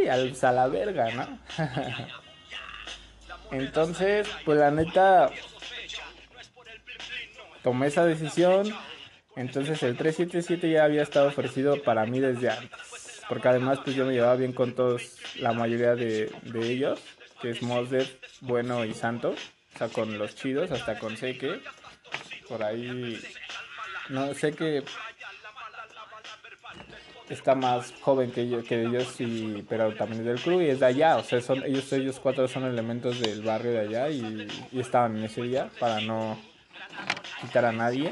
al, a la verga, ¿no? Entonces, pues la neta, tomé esa decisión. Entonces el 377 ya había estado ofrecido para mí desde antes. Porque además pues yo me llevaba bien con todos, la mayoría de, de ellos. Que es Mosder, Bueno y Santo. O sea, con los chidos, hasta con Seque. Por ahí, no sé que está más joven que yo, que ellos, y, pero también es del club y es de allá. O sea, son, ellos, ellos cuatro son elementos del barrio de allá y, estaban en ese día para no quitar a nadie.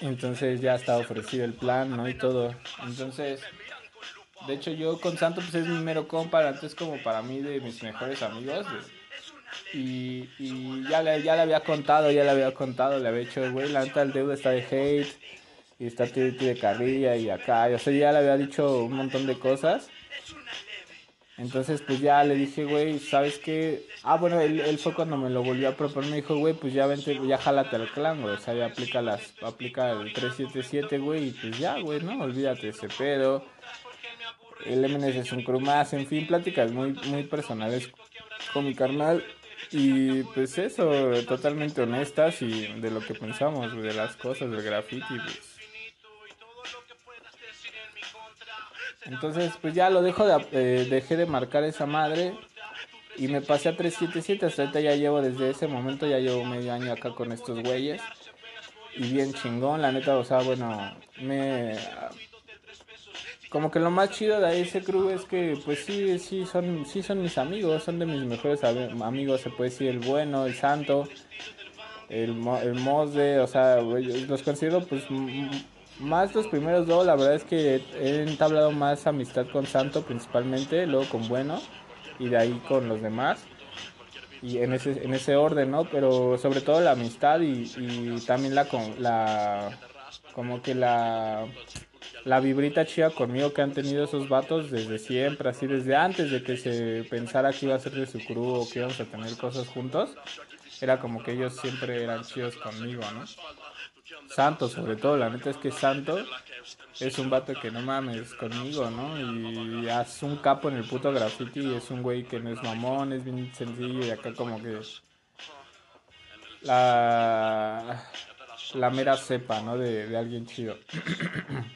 Entonces ya está ofrecido el plan, ¿no? Y todo. Entonces, de hecho yo con Santo pues es mi mero compa, antes como para mí de mis mejores amigos. y, y ya, le, ya le había contado, ya le había contado, le había dicho, güey, la neta el deuda está de hate y está TDT de carrilla y acá. Y, o sea, ya le había dicho un montón de cosas. Entonces, pues ya le dije, güey, ¿sabes qué? Ah, bueno, él, fue cuando me lo volvió a proponer. Me dijo, güey, pues ya vente, ya jálate al clan, güey. O sea, ya aplica, las, aplica el 377, güey. Y pues ya, güey, ¿no? Olvídate ese pedo. El MNS es un crew. En fin, pláticas muy, muy personales con mi carnal. Y pues eso, totalmente honestas y de lo que pensamos, de las cosas, del graffiti, pues. Entonces, pues ya lo dejo de, eh, dejé de marcar esa madre y me pasé a 377. Hasta ahorita ya llevo desde ese momento, ya llevo medio año acá con estos güeyes. Y bien chingón, la neta, o sea, bueno, me. Como que lo más chido de ese crew es que, pues sí, sí son, sí son mis amigos, son de mis mejores am- amigos, se puede decir el bueno, el santo, el, el Mosde, o sea, los considero pues más los primeros dos, la verdad es que he entablado más amistad con Santo principalmente, luego con Bueno y de ahí con los demás y en ese en ese orden, ¿no? Pero sobre todo la amistad y, también la la como que la la vibrita chida conmigo que han tenido esos vatos desde siempre, así desde antes de que se pensara que iba a ser de su crew o que íbamos a tener cosas juntos. Era como que ellos siempre eran chidos conmigo, ¿no? Santo, sobre todo, la neta es que Santo es un vato que no mames conmigo, ¿no? Y es un capo en el puto graffiti, es un güey que no es mamón, es bien sencillo y acá como que la, la mera cepa, ¿no? De, de alguien chido.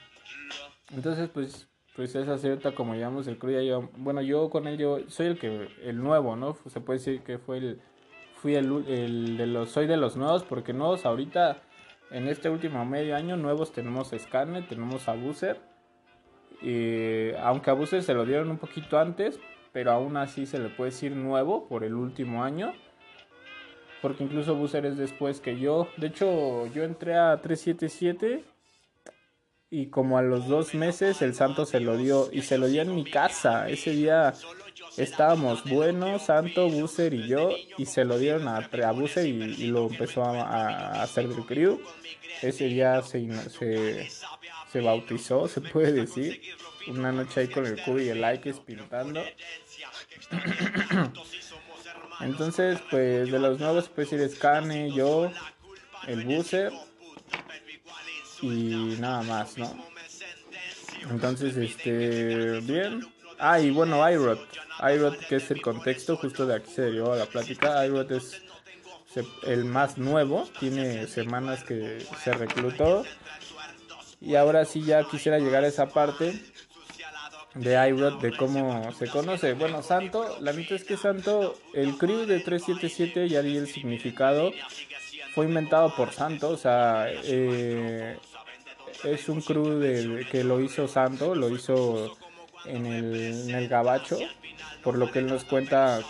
Entonces, pues, pues esa cierta como llamamos el crew, ya yo, bueno, yo con él yo soy el que, el nuevo, ¿no? Se puede decir que fue el, fui el, el de los, soy de los nuevos, porque nuevos ahorita, en este último medio año, nuevos tenemos a Scarnet, tenemos a Buser, y aunque a Buser se lo dieron un poquito antes, pero aún así se le puede decir nuevo por el último año. Porque incluso Buser es después que yo. De hecho, yo entré a 377 y como a los dos meses el Santo se lo dio y se lo dio en mi casa. Ese día estábamos buenos, Santo, Buser y yo y se lo dieron a, a y, lo empezó a, hacer del crew. Ese día se, se, se bautizó, se puede decir. Una noche ahí con el cubo y el like pintando. Entonces, pues de los nuevos, pues ir Scane, yo, el Buser y nada más, ¿no? Entonces, este, bien. Ah, y bueno, iRot. iRot, que es el contexto, justo de aquí se derivó la plática. iRot es el más nuevo, tiene semanas que se reclutó. Y ahora sí ya quisiera llegar a esa parte de iRod, de cómo se conoce. Bueno, Santo, la neta es que Santo, el crew de 377, ya di el significado, fue inventado por Santo, o sea, eh, es un crew de, que lo hizo Santo, lo hizo en el, en el Gabacho, por lo que él nos cuenta,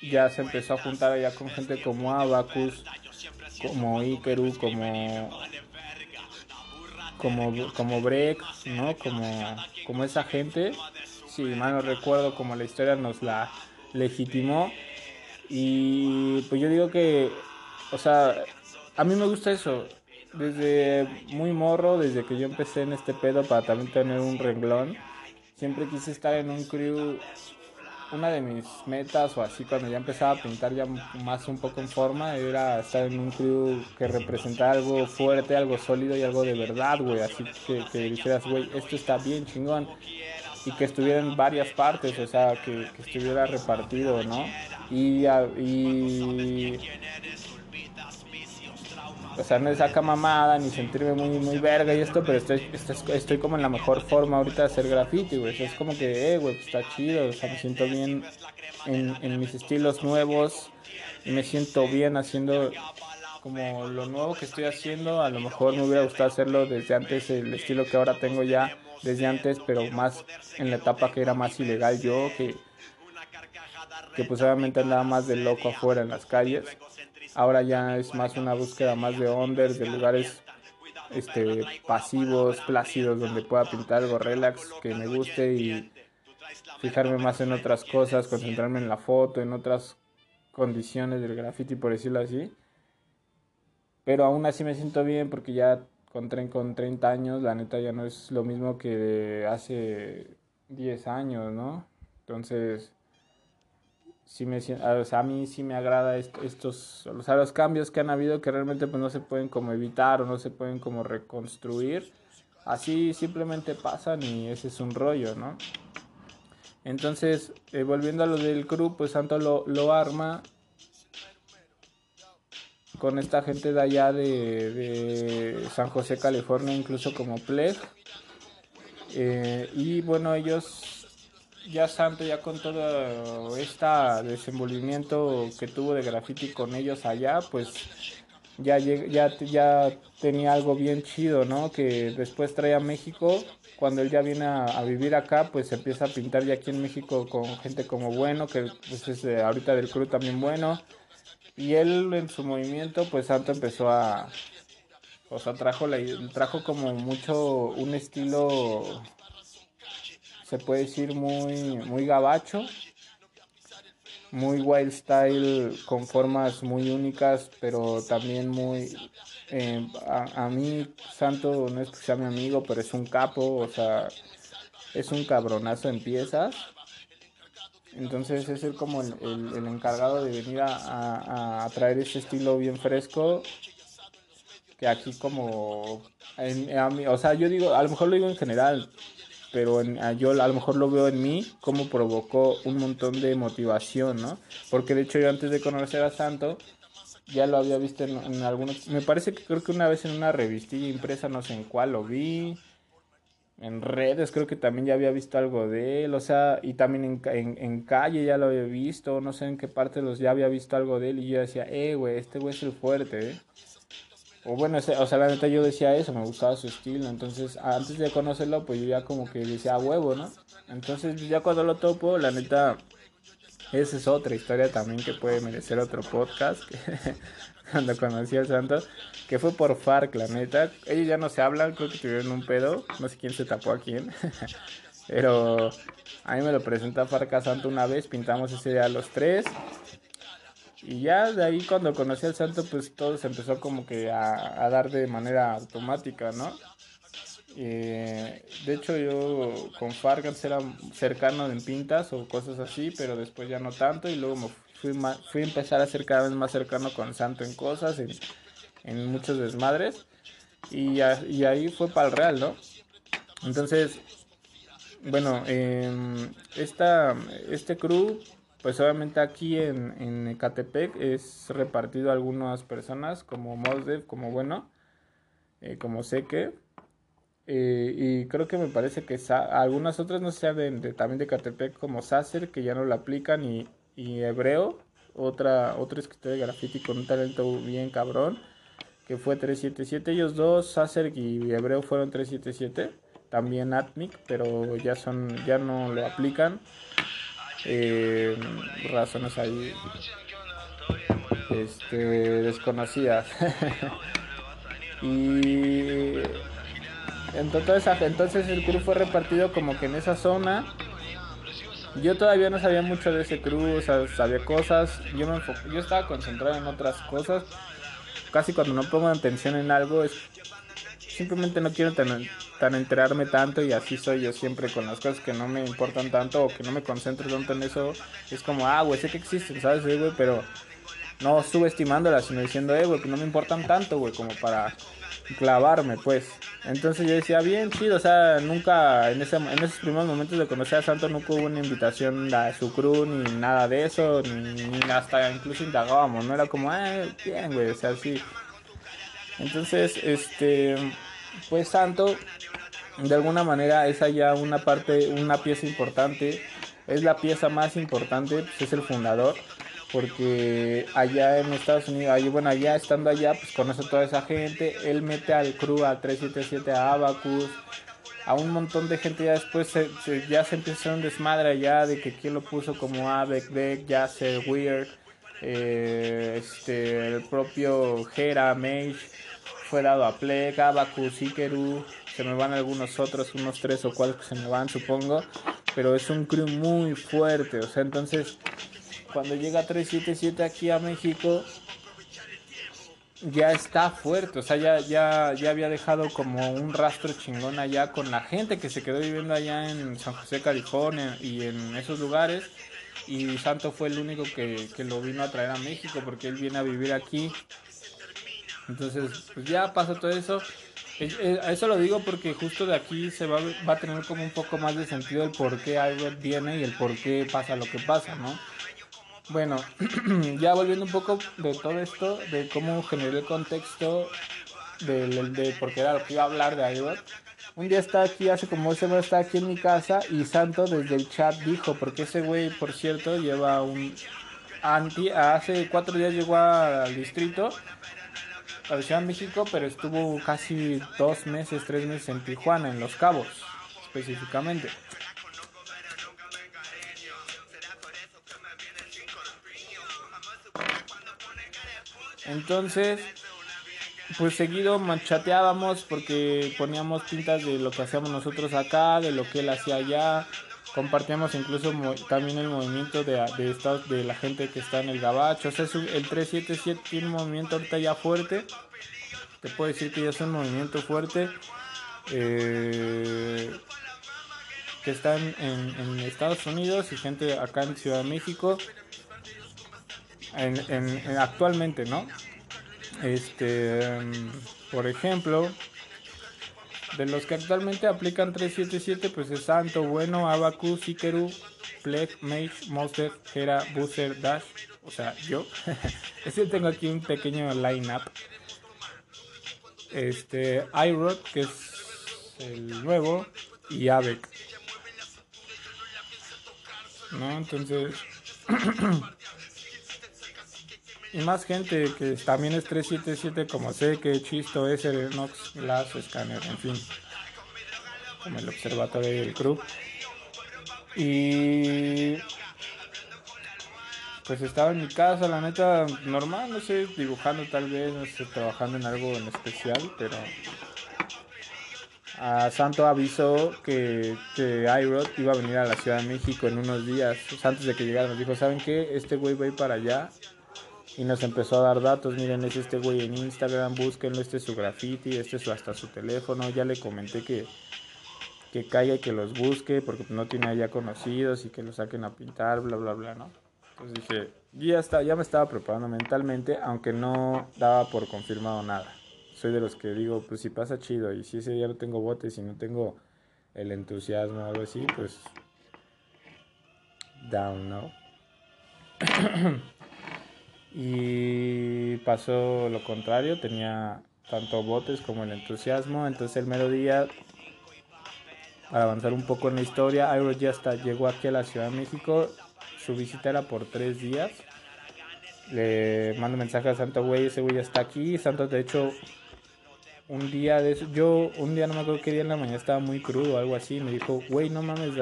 ya se empezó a juntar allá con gente como Abacus, como Ikeru, como como, como Break, ¿no? Como, como esa gente. Si mal no recuerdo, como la historia nos la legitimó. Y pues yo digo que, o sea, a mí me gusta eso. Desde muy morro, desde que yo empecé en este pedo para también tener un renglón, siempre quise estar en un crew una de mis metas o así cuando ya empezaba a pintar ya más un poco en forma era estar en un crew que representara algo fuerte, algo sólido y algo de verdad, güey. Así que, que dijeras, güey, esto está bien chingón. Y que estuviera en varias partes, o sea, que, estuviera repartido, ¿no? Y, y no es saca mamada ni sentirme muy, muy verga y esto, pero estoy, estoy, como en la mejor forma ahorita de hacer graffiti, güey. es como que, eh, güey, pues está chido, o sea, me siento bien en, en mis estilos nuevos y me siento bien haciendo como lo nuevo que estoy haciendo. A lo mejor me hubiera gustado hacerlo desde antes, el estilo que ahora tengo ya desde antes, pero más en la etapa que era más ilegal yo, que, que pues obviamente andaba más de loco afuera en las calles. Ahora ya es más una búsqueda más de onders, de lugares este, pasivos, plácidos, donde pueda pintar algo relax que me guste y fijarme más en otras cosas, concentrarme en la foto, en otras condiciones del graffiti, por decirlo así. Pero aún así me siento bien porque ya con, con 30 años, la neta ya no es lo mismo que hace 10 años, ¿no? Entonces, sí me a mí sí me agrada estos, o sea, los cambios que han habido que realmente pues no se pueden como evitar o no se pueden como reconstruir. Así simplemente pasan y ese es un rollo, ¿no? Entonces, eh, volviendo a lo del crew, pues Santo lo, lo arma con esta gente de allá de, de San José, California, incluso como Pleg. Eh, y bueno, ellos ya Santo, ya con todo este desenvolvimiento que tuvo de graffiti con ellos allá, pues ya, ya, ya tenía algo bien chido, ¿no? Que después trae a México, cuando él ya viene a, vivir acá, pues empieza a pintar ya aquí en México con gente como Bueno, que pues es ahorita del crew también bueno. Y él en su movimiento, pues Santo empezó a... O sea, trajo, la, trajo como mucho un estilo se puede decir muy, muy gabacho, muy wild style, con formas muy únicas, pero también muy... Eh, a, mí, Santo, no es que sea mi amigo, pero es un capo, o sea, es un cabronazo en piezas. Entonces es él como el, el, encargado de venir a, a, traer ese estilo bien fresco. Que aquí como... o sea, yo digo, a lo mejor lo digo en general, pero en, yo a lo mejor lo veo en mí como provocó un montón de motivación, ¿no? Porque de hecho yo antes de conocer a Santo ya lo había visto en, algunos, me parece que creo que una vez en una revistilla impresa, no sé en cuál lo vi, en redes creo que también ya había visto algo de él, o sea, y también en, en, en calle ya lo había visto, no sé en qué parte los ya había visto algo de él y yo decía, eh, güey, este güey es el fuerte, ¿eh? O bueno, o sea, la neta yo decía eso, me gustaba su estilo. Entonces, antes de conocerlo, pues yo ya como que decía huevo, ¿no? Entonces, ya cuando lo topo, la neta, esa es otra historia también que puede merecer otro podcast. cuando conocí al Santo, que fue por Farc, la neta. Ellos ya no se hablan, creo que tuvieron un pedo. No sé quién se tapó a quién. Pero a mí me lo presenta Farc a Santo una vez, pintamos ese día los tres. Y ya de ahí cuando conocí al santo, pues todo se empezó como que a, dar de manera automática, ¿no? de hecho yo con Fargas era cercano en pintas o cosas así, pero después ya no tanto y luego me fui, fui a empezar a ser cada vez más cercano con Santo en cosas, en, en muchos desmadres y, ahí fue para el real, ¿no? Entonces bueno, em, esta, este crew, pues obviamente aquí en, en Ecatepec es repartido algunas personas como Mosdev, como bueno, eh, como Seque. Eh, y creo que me parece que algunas otras no sé de, también de Ecatepec como Sacer que ya no lo aplican y, y Hebreo otra otro escritor de graffiti con un talento bien cabrón que fue 377 ellos dos Sacer y Hebreo fueron 377 también Atmic, pero ya son ya no lo aplican. Eh, razones ahí este, desconocidas. y entonces, entonces el crew fue repartido como que en esa zona. Yo todavía no sabía mucho de ese crew, sabía cosas. Yo, me yo estaba concentrado en otras cosas. Casi cuando no pongo atención en algo es simplemente no quiero tan, tan enterarme tanto y así soy yo siempre con las cosas que no me importan tanto o que no me concentro tanto en eso. Es como, ah, güey, sé que existen, ¿sabes, güey? Pero no subestimándolas, sino diciendo, eh, güey, que no me importan tanto, güey, como para clavarme, pues. Entonces yo decía, bien chido, o sea, nunca, en, ese, en esos primeros momentos de conocer a Santo, nunca hubo una invitación a su crew, ni nada de eso, ni, hasta incluso indagábamos, no era como, ah, bien, güey, o sea, sí. Entonces, este, pues Santo, de alguna manera es allá una parte, una pieza importante, es la pieza más importante, pues es el fundador, porque allá en Estados Unidos, allí, bueno, allá estando allá, pues conoce a toda esa gente, él mete al crew a 377, a Abacus, a un montón de gente. Ya después se, ya se empezó un desmadre allá de que quién lo puso como Abek, Beck, Yasser, Weird, eh, este, el propio Hera, Mage, fue dado a Plek, Abacus, Ikeru, se me van algunos otros, unos tres o cuatro que se me van supongo, pero es un crew muy fuerte, o sea, entonces cuando llega 377 aquí a México, ya está fuerte, o sea, ya, ya, ya había dejado como un rastro chingón allá con la gente que se quedó viviendo allá en San José, California y en esos lugares. Y Santo fue el único que, que lo vino a traer a México porque él viene a vivir aquí. Entonces, pues ya pasa todo eso. Eso lo digo porque justo de aquí se va, va a tener como un poco más de sentido el por qué algo viene y el por qué pasa lo que pasa, ¿no? Bueno, ya volviendo un poco de todo esto, de cómo generé el contexto de, de porque era lo que iba a hablar de iBot. Un día está aquí, hace como ese está aquí en mi casa y Santo desde el chat dijo, porque ese güey, por cierto, lleva un anti, hace cuatro días llegó al distrito, a la Ciudad de México, pero estuvo casi dos meses, tres meses en Tijuana, en Los Cabos, específicamente. Entonces, pues seguido manchateábamos porque poníamos pintas de lo que hacíamos nosotros acá, de lo que él hacía allá. Compartíamos incluso también el movimiento de, de, de la gente que está en el gabacho. O sea, el 377 tiene un movimiento ahorita ya fuerte. Te puedo decir que ya es un movimiento fuerte. Eh, que está en, en, Estados Unidos y gente acá en Ciudad de México en, actualmente, ¿no? Este, por ejemplo, de los que actualmente aplican 377, pues es Santo, Bueno, Abacus, Ikeru, Fleck, Mage, Monster, Hera, Booster, Dash, o sea, yo. este tengo aquí un pequeño line-up. Este, iRod, que es el nuevo, y Avec. ¿No? Entonces. Y más gente que también es 377 como sé que Chisto, S, Nox, Glass, Scanner, en fin. Como el observatorio del club. Y pues estaba en mi casa, la neta, normal, no sé, dibujando tal vez, no sé, trabajando en algo en especial, pero a Santo avisó que, que iRod iba a venir a la Ciudad de México en unos días. Antes de que llegara nos dijo, ¿saben qué? Este güey va a ir para allá y nos empezó a dar datos, miren, es este güey en Instagram, búsquenlo, este es su graffiti, este es hasta su teléfono, ya le comenté que, que caiga y que los busque, porque no tiene allá conocidos y que los saquen a pintar, bla, bla, bla, ¿no? Entonces dije, ya, está, ya me estaba preparando mentalmente, aunque no daba por confirmado nada. Soy de los que digo, pues si pasa chido, y si ese día no tengo botes y no tengo el entusiasmo o algo así, pues down, ¿no? y pasó lo contrario, tenía tanto botes como el entusiasmo, entonces el mero día, para avanzar un poco en la historia, Iron ya hasta llegó aquí a la Ciudad de México, su visita era por tres días, le mando mensaje a Santo, güey, ese güey ya está aquí, Santo de hecho un día de eso, yo un día no me acuerdo qué día en la mañana estaba muy crudo o algo así, me dijo, güey, no mames,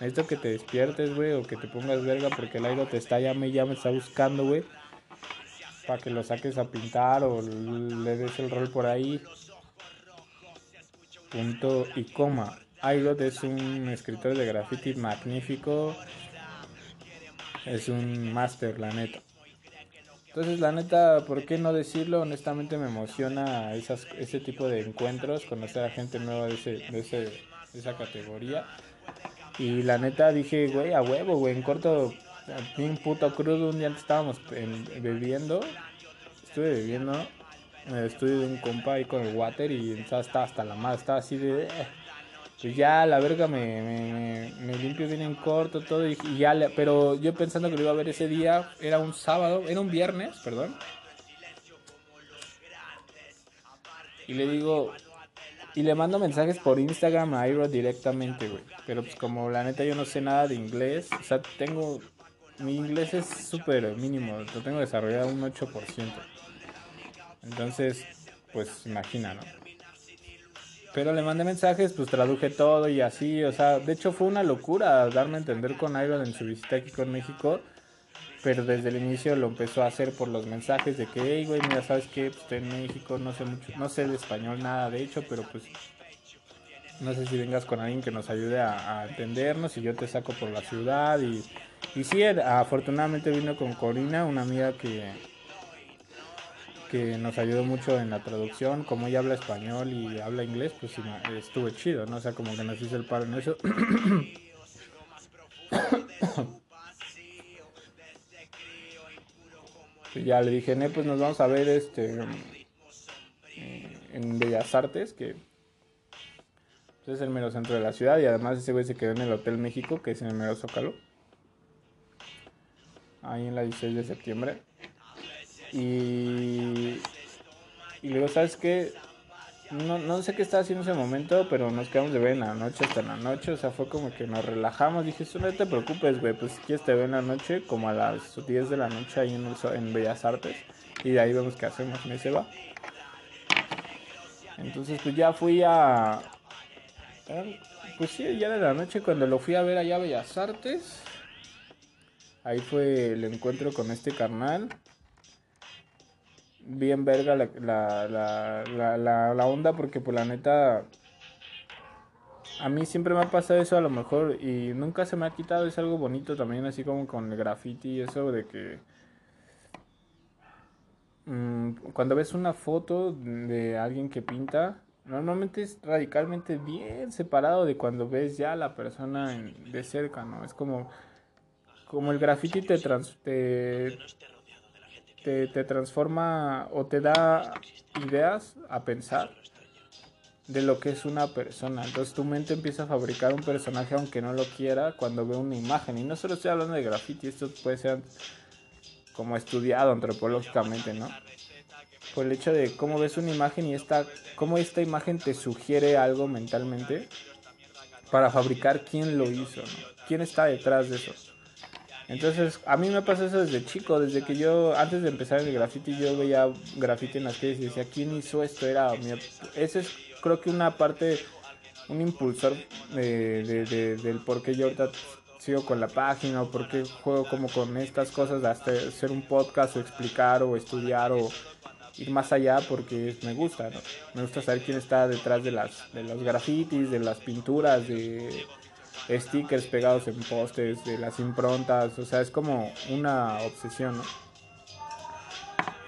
necesito que te despiertes, güey, o que te pongas verga porque el aire te está ya me está buscando, güey, para que lo saques a pintar o le des el rol por ahí. Punto y coma. Airot es un escritor de graffiti magnífico. Es un máster, la neta. Entonces, la neta, ¿por qué no decirlo? Honestamente me emociona esas, ese tipo de encuentros, conocer a gente nueva de, ese, de, ese, de esa categoría. Y la neta dije, güey, a huevo, güey, en corto, bien puto crudo, un día estábamos bebiendo, estuve bebiendo, estuve de un compa ahí con el water y estaba hasta la madre, estaba así de... Pues ya la verga me, me, limpio bien en corto todo y, ya pero yo pensando que lo iba a ver ese día era un sábado era un viernes perdón y le digo y le mando mensajes por Instagram a Iro directamente güey pero pues como la neta yo no sé nada de inglés o sea tengo mi inglés es súper mínimo lo tengo desarrollado un 8% entonces pues imagina no pero le mandé mensajes, pues traduje todo y así, o sea, de hecho fue una locura darme a entender con Iron en su visita aquí con México, pero desde el inicio lo empezó a hacer por los mensajes de que, hey, güey, mira, sabes que pues, estoy en México, no sé mucho, no sé de español nada, de hecho, pero pues no sé si vengas con alguien que nos ayude a, a entendernos y yo te saco por la ciudad y, y sí, afortunadamente vino con Corina, una amiga que que nos ayudó mucho en la traducción. Como ella habla español y habla inglés, pues estuvo chido, ¿no? O sea, como que nos hizo el paro en eso. y ya le dije, ne, pues nos vamos a ver este en Bellas Artes, que pues, es el mero centro de la ciudad. Y además ese güey se quedó en el Hotel México, que es en el mero Zócalo. Ahí en la 16 de septiembre. Y, y luego, ¿sabes qué? No, no sé qué estaba haciendo en ese momento, pero nos quedamos de ver en la noche hasta la noche. O sea, fue como que nos relajamos. Dije, no te preocupes, güey. Pues si quieres te veo en la noche, como a las 10 de la noche ahí en, en Bellas Artes. Y de ahí vemos qué hacemos. Me se va. Entonces, pues ya fui a. Pues sí, ya de la noche cuando lo fui a ver allá a Bellas Artes. Ahí fue el encuentro con este carnal bien verga la, la, la, la, la onda porque por pues, la neta a mí siempre me ha pasado eso a lo mejor y nunca se me ha quitado, es algo bonito también así como con el graffiti y eso de que mmm, cuando ves una foto de alguien que pinta, normalmente es radicalmente bien separado de cuando ves ya a la persona de cerca, ¿no? Es como como el graffiti te, trans, te, te, te transforma o te da ideas a pensar de lo que es una persona. Entonces tu mente empieza a fabricar un personaje aunque no lo quiera cuando ve una imagen. Y no solo estoy hablando de graffiti, esto puede ser como estudiado antropológicamente, ¿no? Por el hecho de cómo ves una imagen y esta, cómo esta imagen te sugiere algo mentalmente para fabricar quién lo hizo, ¿no? ¿Quién está detrás de eso? Entonces, a mí me pasó eso desde chico, desde que yo, antes de empezar el graffiti, yo veía graffiti en las calles y decía, ¿quién hizo esto? Era. Ese es, creo que una parte, un impulsor de, de, del por qué yo ahorita sigo con la página o por qué juego como con estas cosas hasta hacer un podcast o explicar o estudiar o ir más allá porque me gusta, ¿no? Me gusta saber quién está detrás de las de los grafitis, de las pinturas, de stickers pegados en postes, de las improntas, o sea, es como una obsesión, ¿no?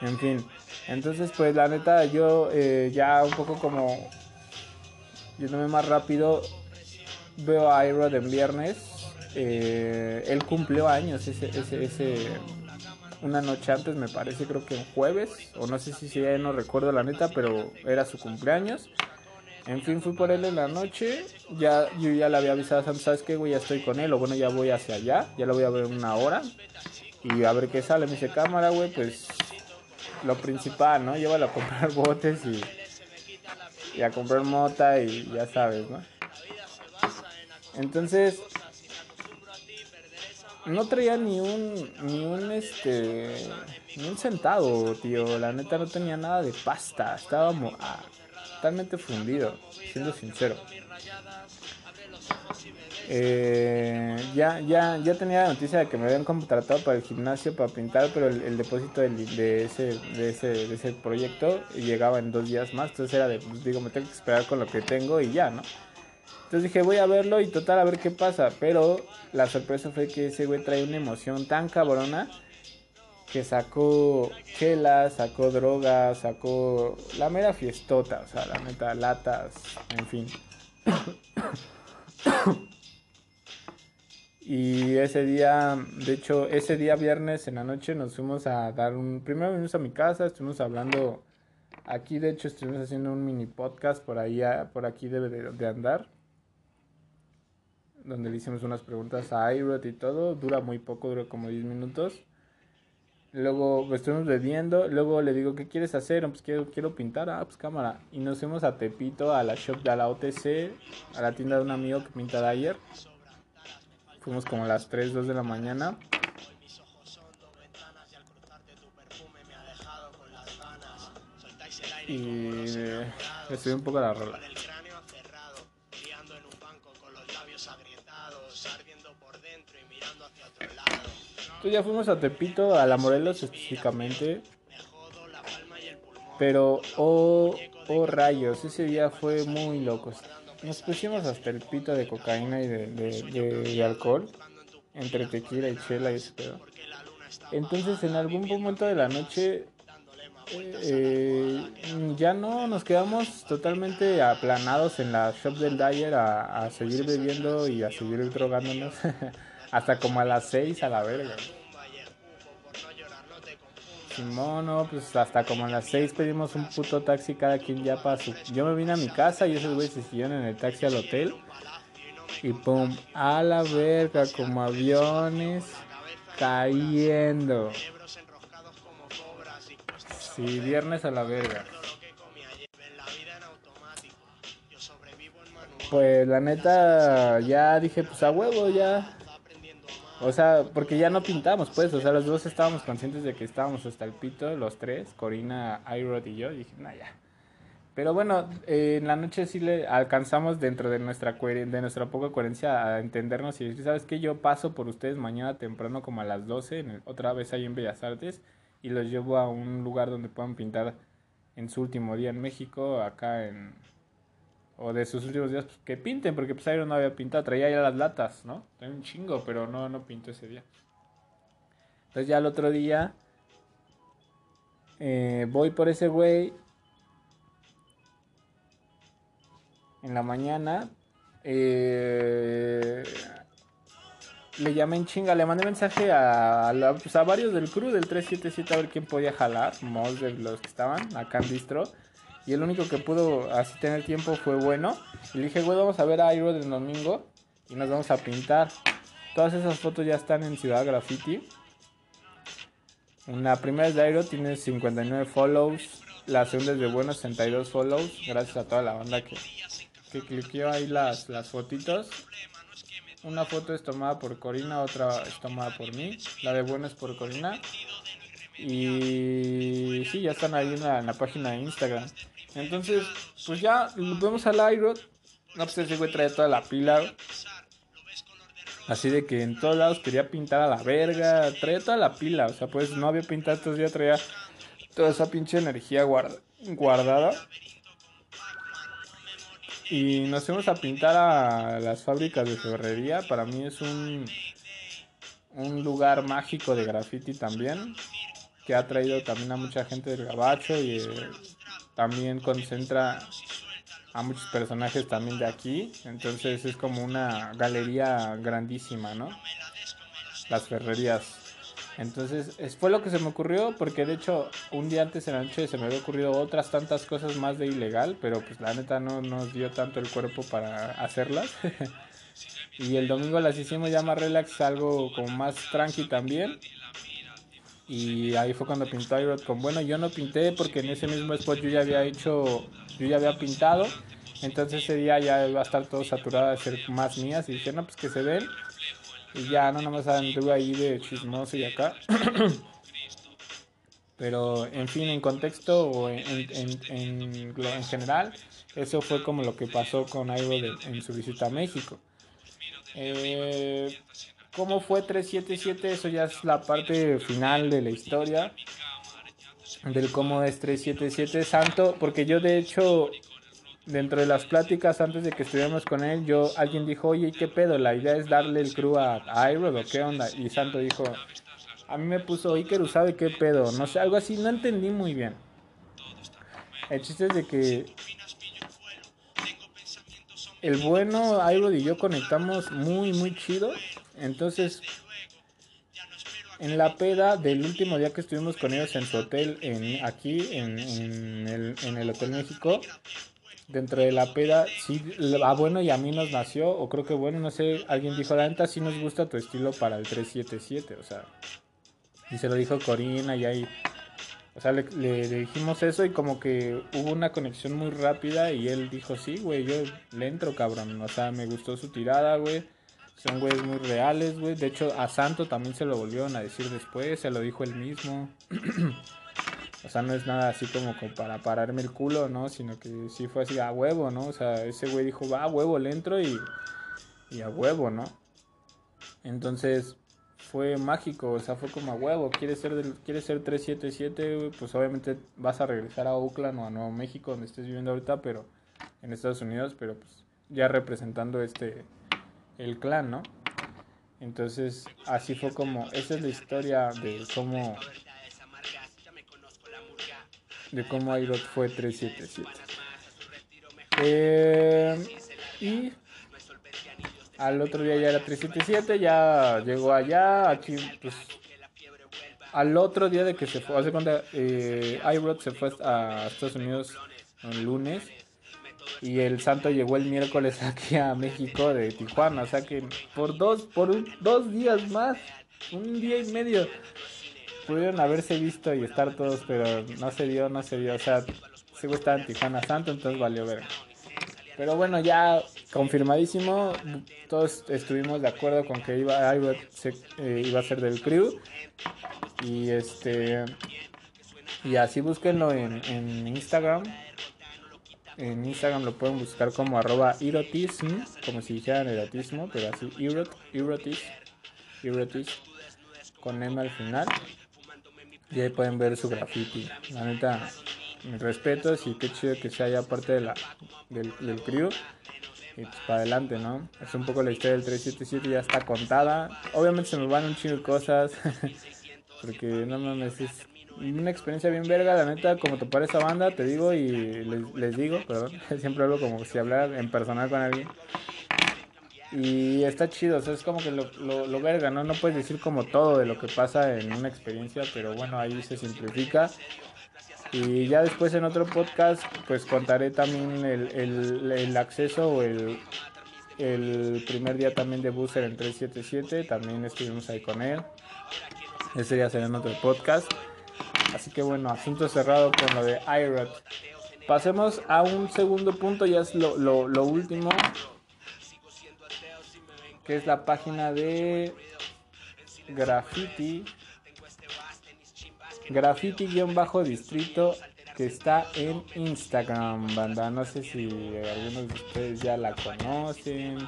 En fin, entonces pues la neta yo eh, ya un poco como yéndome más rápido, veo a Iron en viernes, eh, él cumplió años ese, ese, ese, una noche antes me parece, creo que en jueves, o no sé si sea, no recuerdo la neta, pero era su cumpleaños. En fin, fui por él en la noche. Ya, yo ya le había avisado a Sam, ¿sabes qué, güey? Ya estoy con él. O bueno, ya voy hacia allá. Ya lo voy a ver una hora. Y a ver qué sale. Me dice, cámara, güey, pues lo principal, ¿no? Llévalo a comprar botes y, y a comprar mota y ya sabes, ¿no? Entonces, no traía ni un, ni un, este, ni un centavo, tío. La neta no tenía nada de pasta. Estaba mo- ah, totalmente fundido, siendo sincero. Eh, ya, ya, ya tenía la noticia de que me habían contratado para el gimnasio para pintar, pero el, depósito de, ese, de, ese, de ese proyecto llegaba en dos días más. Entonces era de, pues, digo, me tengo que esperar con lo que tengo y ya, ¿no? Entonces dije, voy a verlo y total a ver qué pasa. Pero la sorpresa fue que ese güey trae una emoción tan cabrona que sacó chela, sacó droga, sacó la mera fiestota, o sea, la neta, latas, en fin. Y ese día, de hecho, ese día viernes en la noche nos fuimos a dar un... Primero vinimos a mi casa, estuvimos hablando... Aquí, de hecho, estuvimos haciendo un mini podcast por ahí, a- por aquí debe de, de andar. Donde le hicimos unas preguntas a Irod y todo. Dura muy poco, dura como 10 minutos. Luego estuvimos bebiendo. Luego le digo, ¿qué quieres hacer? "No, Pues quiero, quiero pintar. Ah, pues cámara. Y nos fuimos a Tepito, a la shop de la OTC, a la tienda de un amigo que pinta de ayer. Fuimos como a las 3, 2 de la mañana. Y le subí un poco la rola. Entonces ya fuimos a Tepito, a la Morelos específicamente. Pero, oh, oh rayos, ese día fue muy loco. Nos pusimos hasta el pito de cocaína y de alcohol, entre tequila y chela y ese pedo. Entonces, en algún momento de la noche, eh, ya no nos quedamos totalmente aplanados en la shop del Dyer a, a seguir bebiendo y a seguir drogándonos hasta como a las 6 a la verga. Simón, no, pues hasta como a las 6 pedimos un puto taxi cada quien ya para su... Yo me vine a mi casa y esos güeyes se siguieron en el taxi al hotel. Y pum, a la verga, como aviones cayendo. Sí, viernes a la verga. Pues la neta, ya dije, pues a huevo, ya. O sea, porque ya no pintamos, pues. O sea, los dos estábamos conscientes de que estábamos hasta el pito, los tres, Corina, Irod y yo. Y dije, nah, ya. Pero bueno, eh, en la noche sí le alcanzamos dentro de nuestra de nuestra poca coherencia a entendernos y decir, ¿sabes qué? Yo paso por ustedes mañana temprano como a las 12, en el- otra vez ahí en Bellas Artes, y los llevo a un lugar donde puedan pintar en su último día en México, acá en... O de sus últimos días, pues, que pinten, porque pues Iron no había pintado, traía ya las latas, ¿no? Traía un chingo, pero no, no pintó ese día. Entonces ya el otro día eh, voy por ese güey en la mañana. eh, le llamé en chinga, le mandé mensaje a, la- pues, a varios del crew del 377 a ver quién podía jalar, más de los que estaban acá en distro. Y el único que pudo así tener tiempo fue bueno. Y le dije, güey, vamos a ver a Iron el domingo y nos vamos a pintar. Todas esas fotos ya están en Ciudad Graffiti. La primera es de Airo, tiene 59 follows. La segunda es de Bueno, 62 follows. Gracias a toda la banda que, que cliqueó ahí las, las fotitos. Una foto es tomada por Corina, otra es tomada por mí. La de Bueno es por Corina. Y sí, ya están ahí en la, en la página de Instagram. Entonces, pues ya vemos al Airo. No, pues ese güey trae toda la pila. Así de que en todos lados quería pintar a la verga. Traía toda la pila. O sea, pues no había pintado, entonces ya traía toda esa pinche energía guarda- guardada. Y nos fuimos a pintar a las fábricas de ferrería. Para mí es un, un lugar mágico de graffiti también. Que ha traído también a mucha gente del gabacho y eh, también concentra a muchos personajes también de aquí. Entonces es como una galería grandísima, ¿no? Las ferrerías. Entonces, es, fue lo que se me ocurrió, porque de hecho, un día antes en la noche se me había ocurrido otras tantas cosas más de ilegal, pero pues la neta no nos dio tanto el cuerpo para hacerlas. y el domingo las hicimos ya más relax, algo como más tranqui también. Y ahí fue cuando pintó Irod con bueno, yo no pinté porque en ese mismo spot yo ya había hecho, yo ya había pintado. Entonces ese día ya iba a estar todo saturado de ser más mías y dije, no, pues que se ven. Y ya no nomás anduve ahí de chismoso y acá. Pero en fin, en contexto o en, en, en, en, general, eso fue como lo que pasó con Ivo en su visita a México. Eh, ¿Cómo fue 377? Eso ya es la parte final de la historia. Del cómo es 377 Santo. Porque yo de hecho dentro de las pláticas antes de que estuviéramos con él, yo alguien dijo, oye, ¿qué pedo? La idea es darle el crew a, a Iroh, ¿o qué onda? Y Santo dijo, a mí me puso Iker sabe qué pedo, no sé, algo así, no entendí muy bien. El chiste es de que el bueno Iroh y yo conectamos muy, muy chido. Entonces, en la peda del último día que estuvimos con ellos en su hotel, en, aquí, en, el, en el Hotel México, dentro de la peda, sí, a ah, bueno y a mí nos nació, o creo que bueno, no sé, alguien dijo, la neta sí nos gusta tu estilo para el 377, o sea, y se lo dijo Corina y ahí, o sea, le, le, dijimos eso y como que hubo una conexión muy rápida y él dijo, sí, güey, yo le entro, cabrón, o sea, me gustó su tirada, güey. Son güeyes muy reales, güey. De hecho, a Santo también se lo volvieron a decir después, se lo dijo él mismo. O sea, no es nada así como, para pararme el culo, ¿no? Sino que sí fue así a huevo, ¿no? O sea, ese güey dijo, va a huevo, le entro y, y a huevo, ¿no? Entonces fue mágico, o sea, fue como a huevo. ¿Quieres ser, del, ¿quieres ser 377? Pues obviamente vas a regresar a Oakland o a Nuevo México, donde estés viviendo ahorita, pero en Estados Unidos, pero pues ya representando este, el clan, ¿no? Entonces, así fue como, esa es la historia de cómo de cómo Airot fue 377. Eh, y al otro día ya era 377, ya llegó allá, aquí pues al otro día de que se fue, hace cuenta, eh, se fue a Estados Unidos el lunes y el santo llegó el miércoles aquí a México de Tijuana, o sea que por dos, por dos días más, un día y medio pudieron haberse visto y estar todos, pero no se dio, no se dio. O sea, se estaba en Tijuana Santo, entonces valió ver. Pero bueno, ya confirmadísimo, todos estuvimos de acuerdo con que iba, iba, eh, iba a ser del crew. Y este y así búsquenlo en, en Instagram. En Instagram lo pueden buscar como arroba erotism, como si dijeran erotismo, pero así erot, erotism, erotism, con M al final. Y ahí pueden ver su graffiti. La neta, mis respetos y qué chido que sea ya parte de la, del, del crew. Y pues para adelante, ¿no? Es un poco la historia del 377, ya está contada. Obviamente se me van un chingo de cosas. porque no mames, es una experiencia bien verga, la neta, como te parece esa banda, te digo y les, les digo, perdón. Siempre hablo como si hablara en personal con alguien. Y está chido, o sea, es como que lo, lo, verga, ¿no? No puedes decir como todo de lo que pasa en una experiencia, pero bueno, ahí se simplifica. Y ya después en otro podcast, pues contaré también el, el, el acceso o el, el primer día también de Booster en 377, también estuvimos ahí con él. Ese día será en otro podcast. Así que bueno, asunto cerrado con lo de IROT. Pasemos a un segundo punto, ya es lo, lo, lo último que es la página de graffiti graffiti-distrito que está en Instagram, banda. No sé si algunos de ustedes ya la conocen,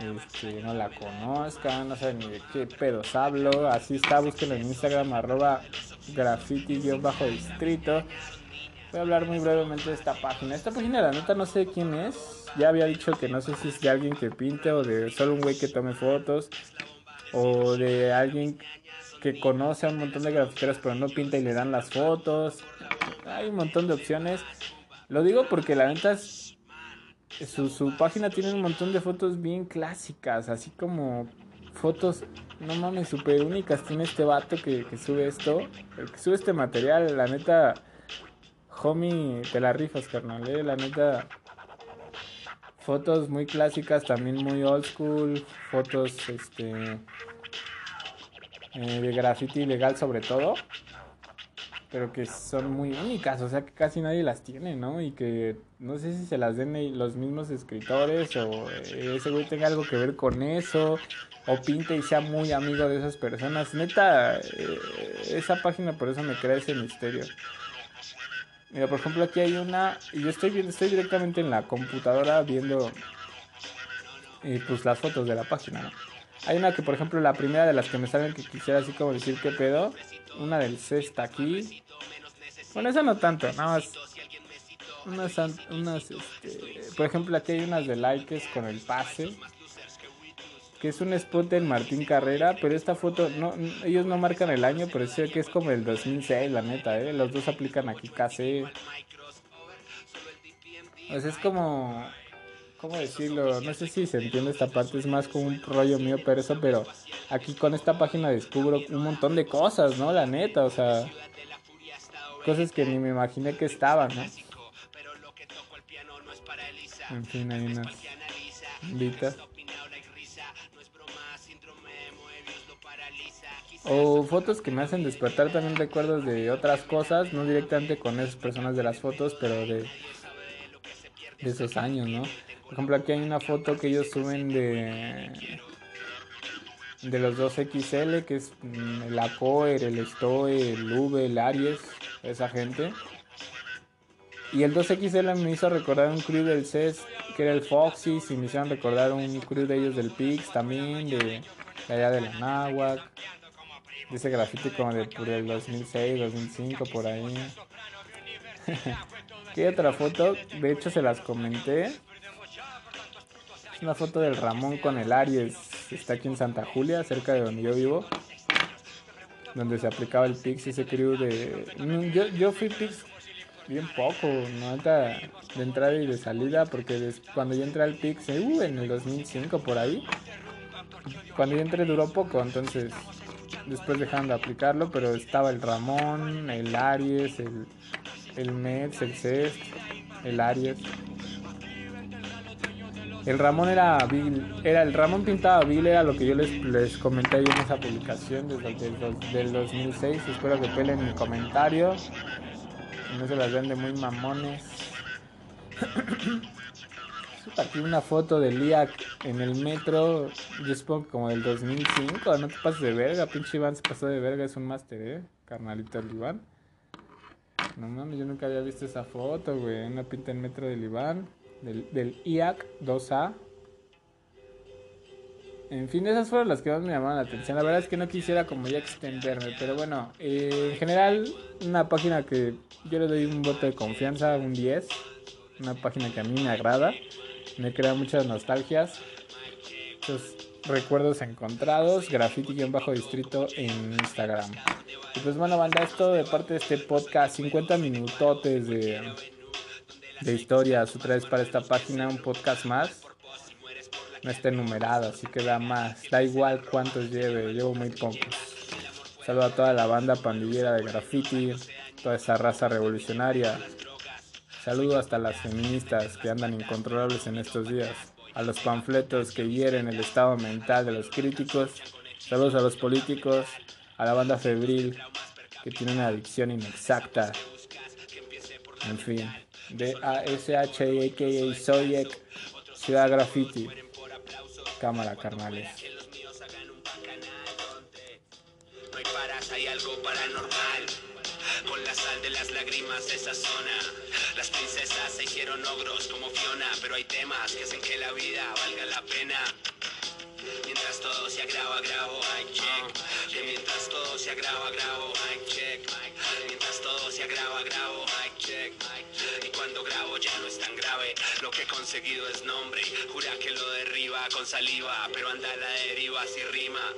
este, no la conozcan, no saben ni de qué pedos hablo. Así está, búsquenlo en Instagram, arroba graffiti-distrito. Voy a hablar muy brevemente de esta página. Esta página, la neta, no sé quién es ya había dicho que no sé si es de alguien que pinte o de solo un güey que tome fotos o de alguien que conoce a un montón de grafiteros pero no pinta y le dan las fotos. Hay un montón de opciones. Lo digo porque la neta su, su página tiene un montón de fotos bien clásicas, así como fotos, no mames, súper únicas. Tiene este vato que, que sube esto, el que sube este material, la neta, homie, te la rifas, carnal, eh, la neta, fotos muy clásicas, también muy old school, fotos, este, eh, de graffiti ilegal sobre todo, pero que son muy únicas, o sea que casi nadie las tiene, ¿no? Y que no sé si se las den los mismos escritores o eh, ese güey tenga algo que ver con eso, o pinte y sea muy amigo de esas personas. Neta, eh, esa página por eso me crea ese misterio. Mira, por ejemplo, aquí hay una, y yo estoy viendo, estoy directamente en la computadora viendo eh, pues las fotos de la página, ¿no? Hay una que, por ejemplo, la primera de las que me salen que quisiera así como decir qué pedo. Una del C está aquí. Bueno, esa no tanto, nada más. Unas, unas este, por ejemplo, aquí hay unas de likes con el pase. Que es un spot del Martín Carrera, pero esta foto, no, ellos no marcan el año, pero sí que es como el 2006, la neta, ¿eh? Los dos aplican aquí casi. O es como ¿cómo decirlo? No sé si se entiende esta parte, es más como un rollo mío, pero eso, pero aquí con esta página descubro un montón de cosas, ¿no? La neta, o sea, cosas que ni me imaginé que estaban, ¿no? En fin, hay unas vitas. O fotos que me hacen despertar también recuerdos de otras cosas, no directamente con esas personas de las fotos, pero de, de esos años, ¿no? Por ejemplo, aquí hay una foto que ellos suben de de los dos XL, que es mm, el Acoer, el Stoe, el V, el Aries, esa gente. Y el 2XL me hizo recordar un crew del CES, que era el Foxy, y me hicieron recordar un crew de ellos del Pix también, de, allá de la Nahuac, de ese grafiti como de por el 2006, 2005, por ahí. ¿Qué otra foto? De hecho se las comenté una foto del Ramón con el Aries. Está aquí en Santa Julia, cerca de donde yo vivo. Donde se aplicaba el Pix, ese crew de... Mm, yo, yo fui Pix bien poco, ¿no? de entrada y de salida, porque cuando yo entré al Pix, uh, en el 2005 por ahí, cuando yo entré duró poco, entonces después dejaron de aplicarlo, pero estaba el Ramón, el Aries, el, el Mets, el Cest, el Aries. El Ramón era era el Ramón pintaba Bill, era lo que yo les, les comenté ahí en esa publicación desde el del 2006. Espero que pelen mi comentario. No se las vende muy mamones. Aquí una foto de Liak en el metro. Yo supongo como del 2005. No te pases de verga. Pinche Iván se pasó de verga. Es un máster, eh. Carnalito el Iván. No mames, yo nunca había visto esa foto, güey. Una pinta en metro del Iván del, IAC 2A. En fin, esas fueron las que más me llamaron la atención. La verdad es que no quisiera como ya extenderme, pero bueno, eh, en general una página que yo le doy un voto de confianza, un 10. Una página que a mí me agrada, me crea muchas nostalgias, muchos recuerdos encontrados, graffiti-bajo distrito en Instagram. Y pues bueno, banda, esto de parte de este podcast, 50 minutotes de de historias otra vez para esta página, un podcast más. No está enumerado, así que da más. Da igual cuántos lleve, llevo muy pocos. Saludo a toda la banda pandillera de graffiti, toda esa raza revolucionaria. Saludo hasta las feministas que andan incontrolables en estos días. A los panfletos que hieren el estado mental de los críticos. Saludos a los políticos, a la banda febril que tiene una adicción inexacta. En fin de ASH, a.k.a. Soyek, Ciudad Graffiti. Cámara, carnales. No hay paras, hay algo paranormal. Con la sal de las lágrimas de esa zona. Las princesas se hicieron ogros como Fiona, pero hay temas que hacen que la vida valga la pena. Mientras todo se agrava, grabo, I check. Que mientras todo se agrava, grabo, I check. Mientras todo se agrava, grabo, I check. Y cuando grabo ya no es tan grave. Lo que he conseguido es nombre. Jura que lo derriba con saliva, pero anda a la deriva si rima.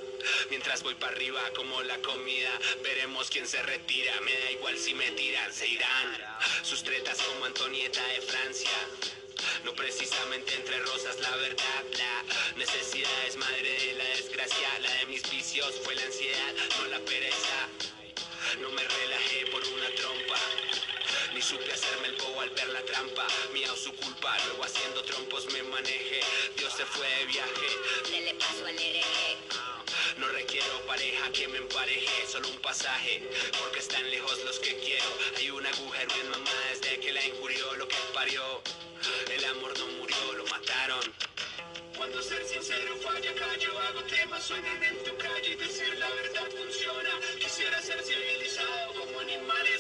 Mientras voy para arriba como la comida, veremos quién se retira. Me da igual si me tiran, se irán. Sus tretas como Antonieta de Francia. No precisamente entre rosas, la verdad. La necesidad es madre de la desgracia. La de mis vicios fue la ansiedad, no la pereza. No me relajé por una trompa. Ni supe hacerme el bobo al ver la trampa. Mía o su culpa, luego haciendo trompos me manejé. Dios se fue de viaje. Se le pasó al hereje. No requiero pareja que me empareje, solo un pasaje, porque están lejos los que quiero. Hay un agujero en mamá desde que la injurió lo que parió. El amor no murió, lo mataron cuando ser sincero falla acá yo hago temas, suenan en tu calle y decir la verdad funciona. Quisiera ser civilizado como animales.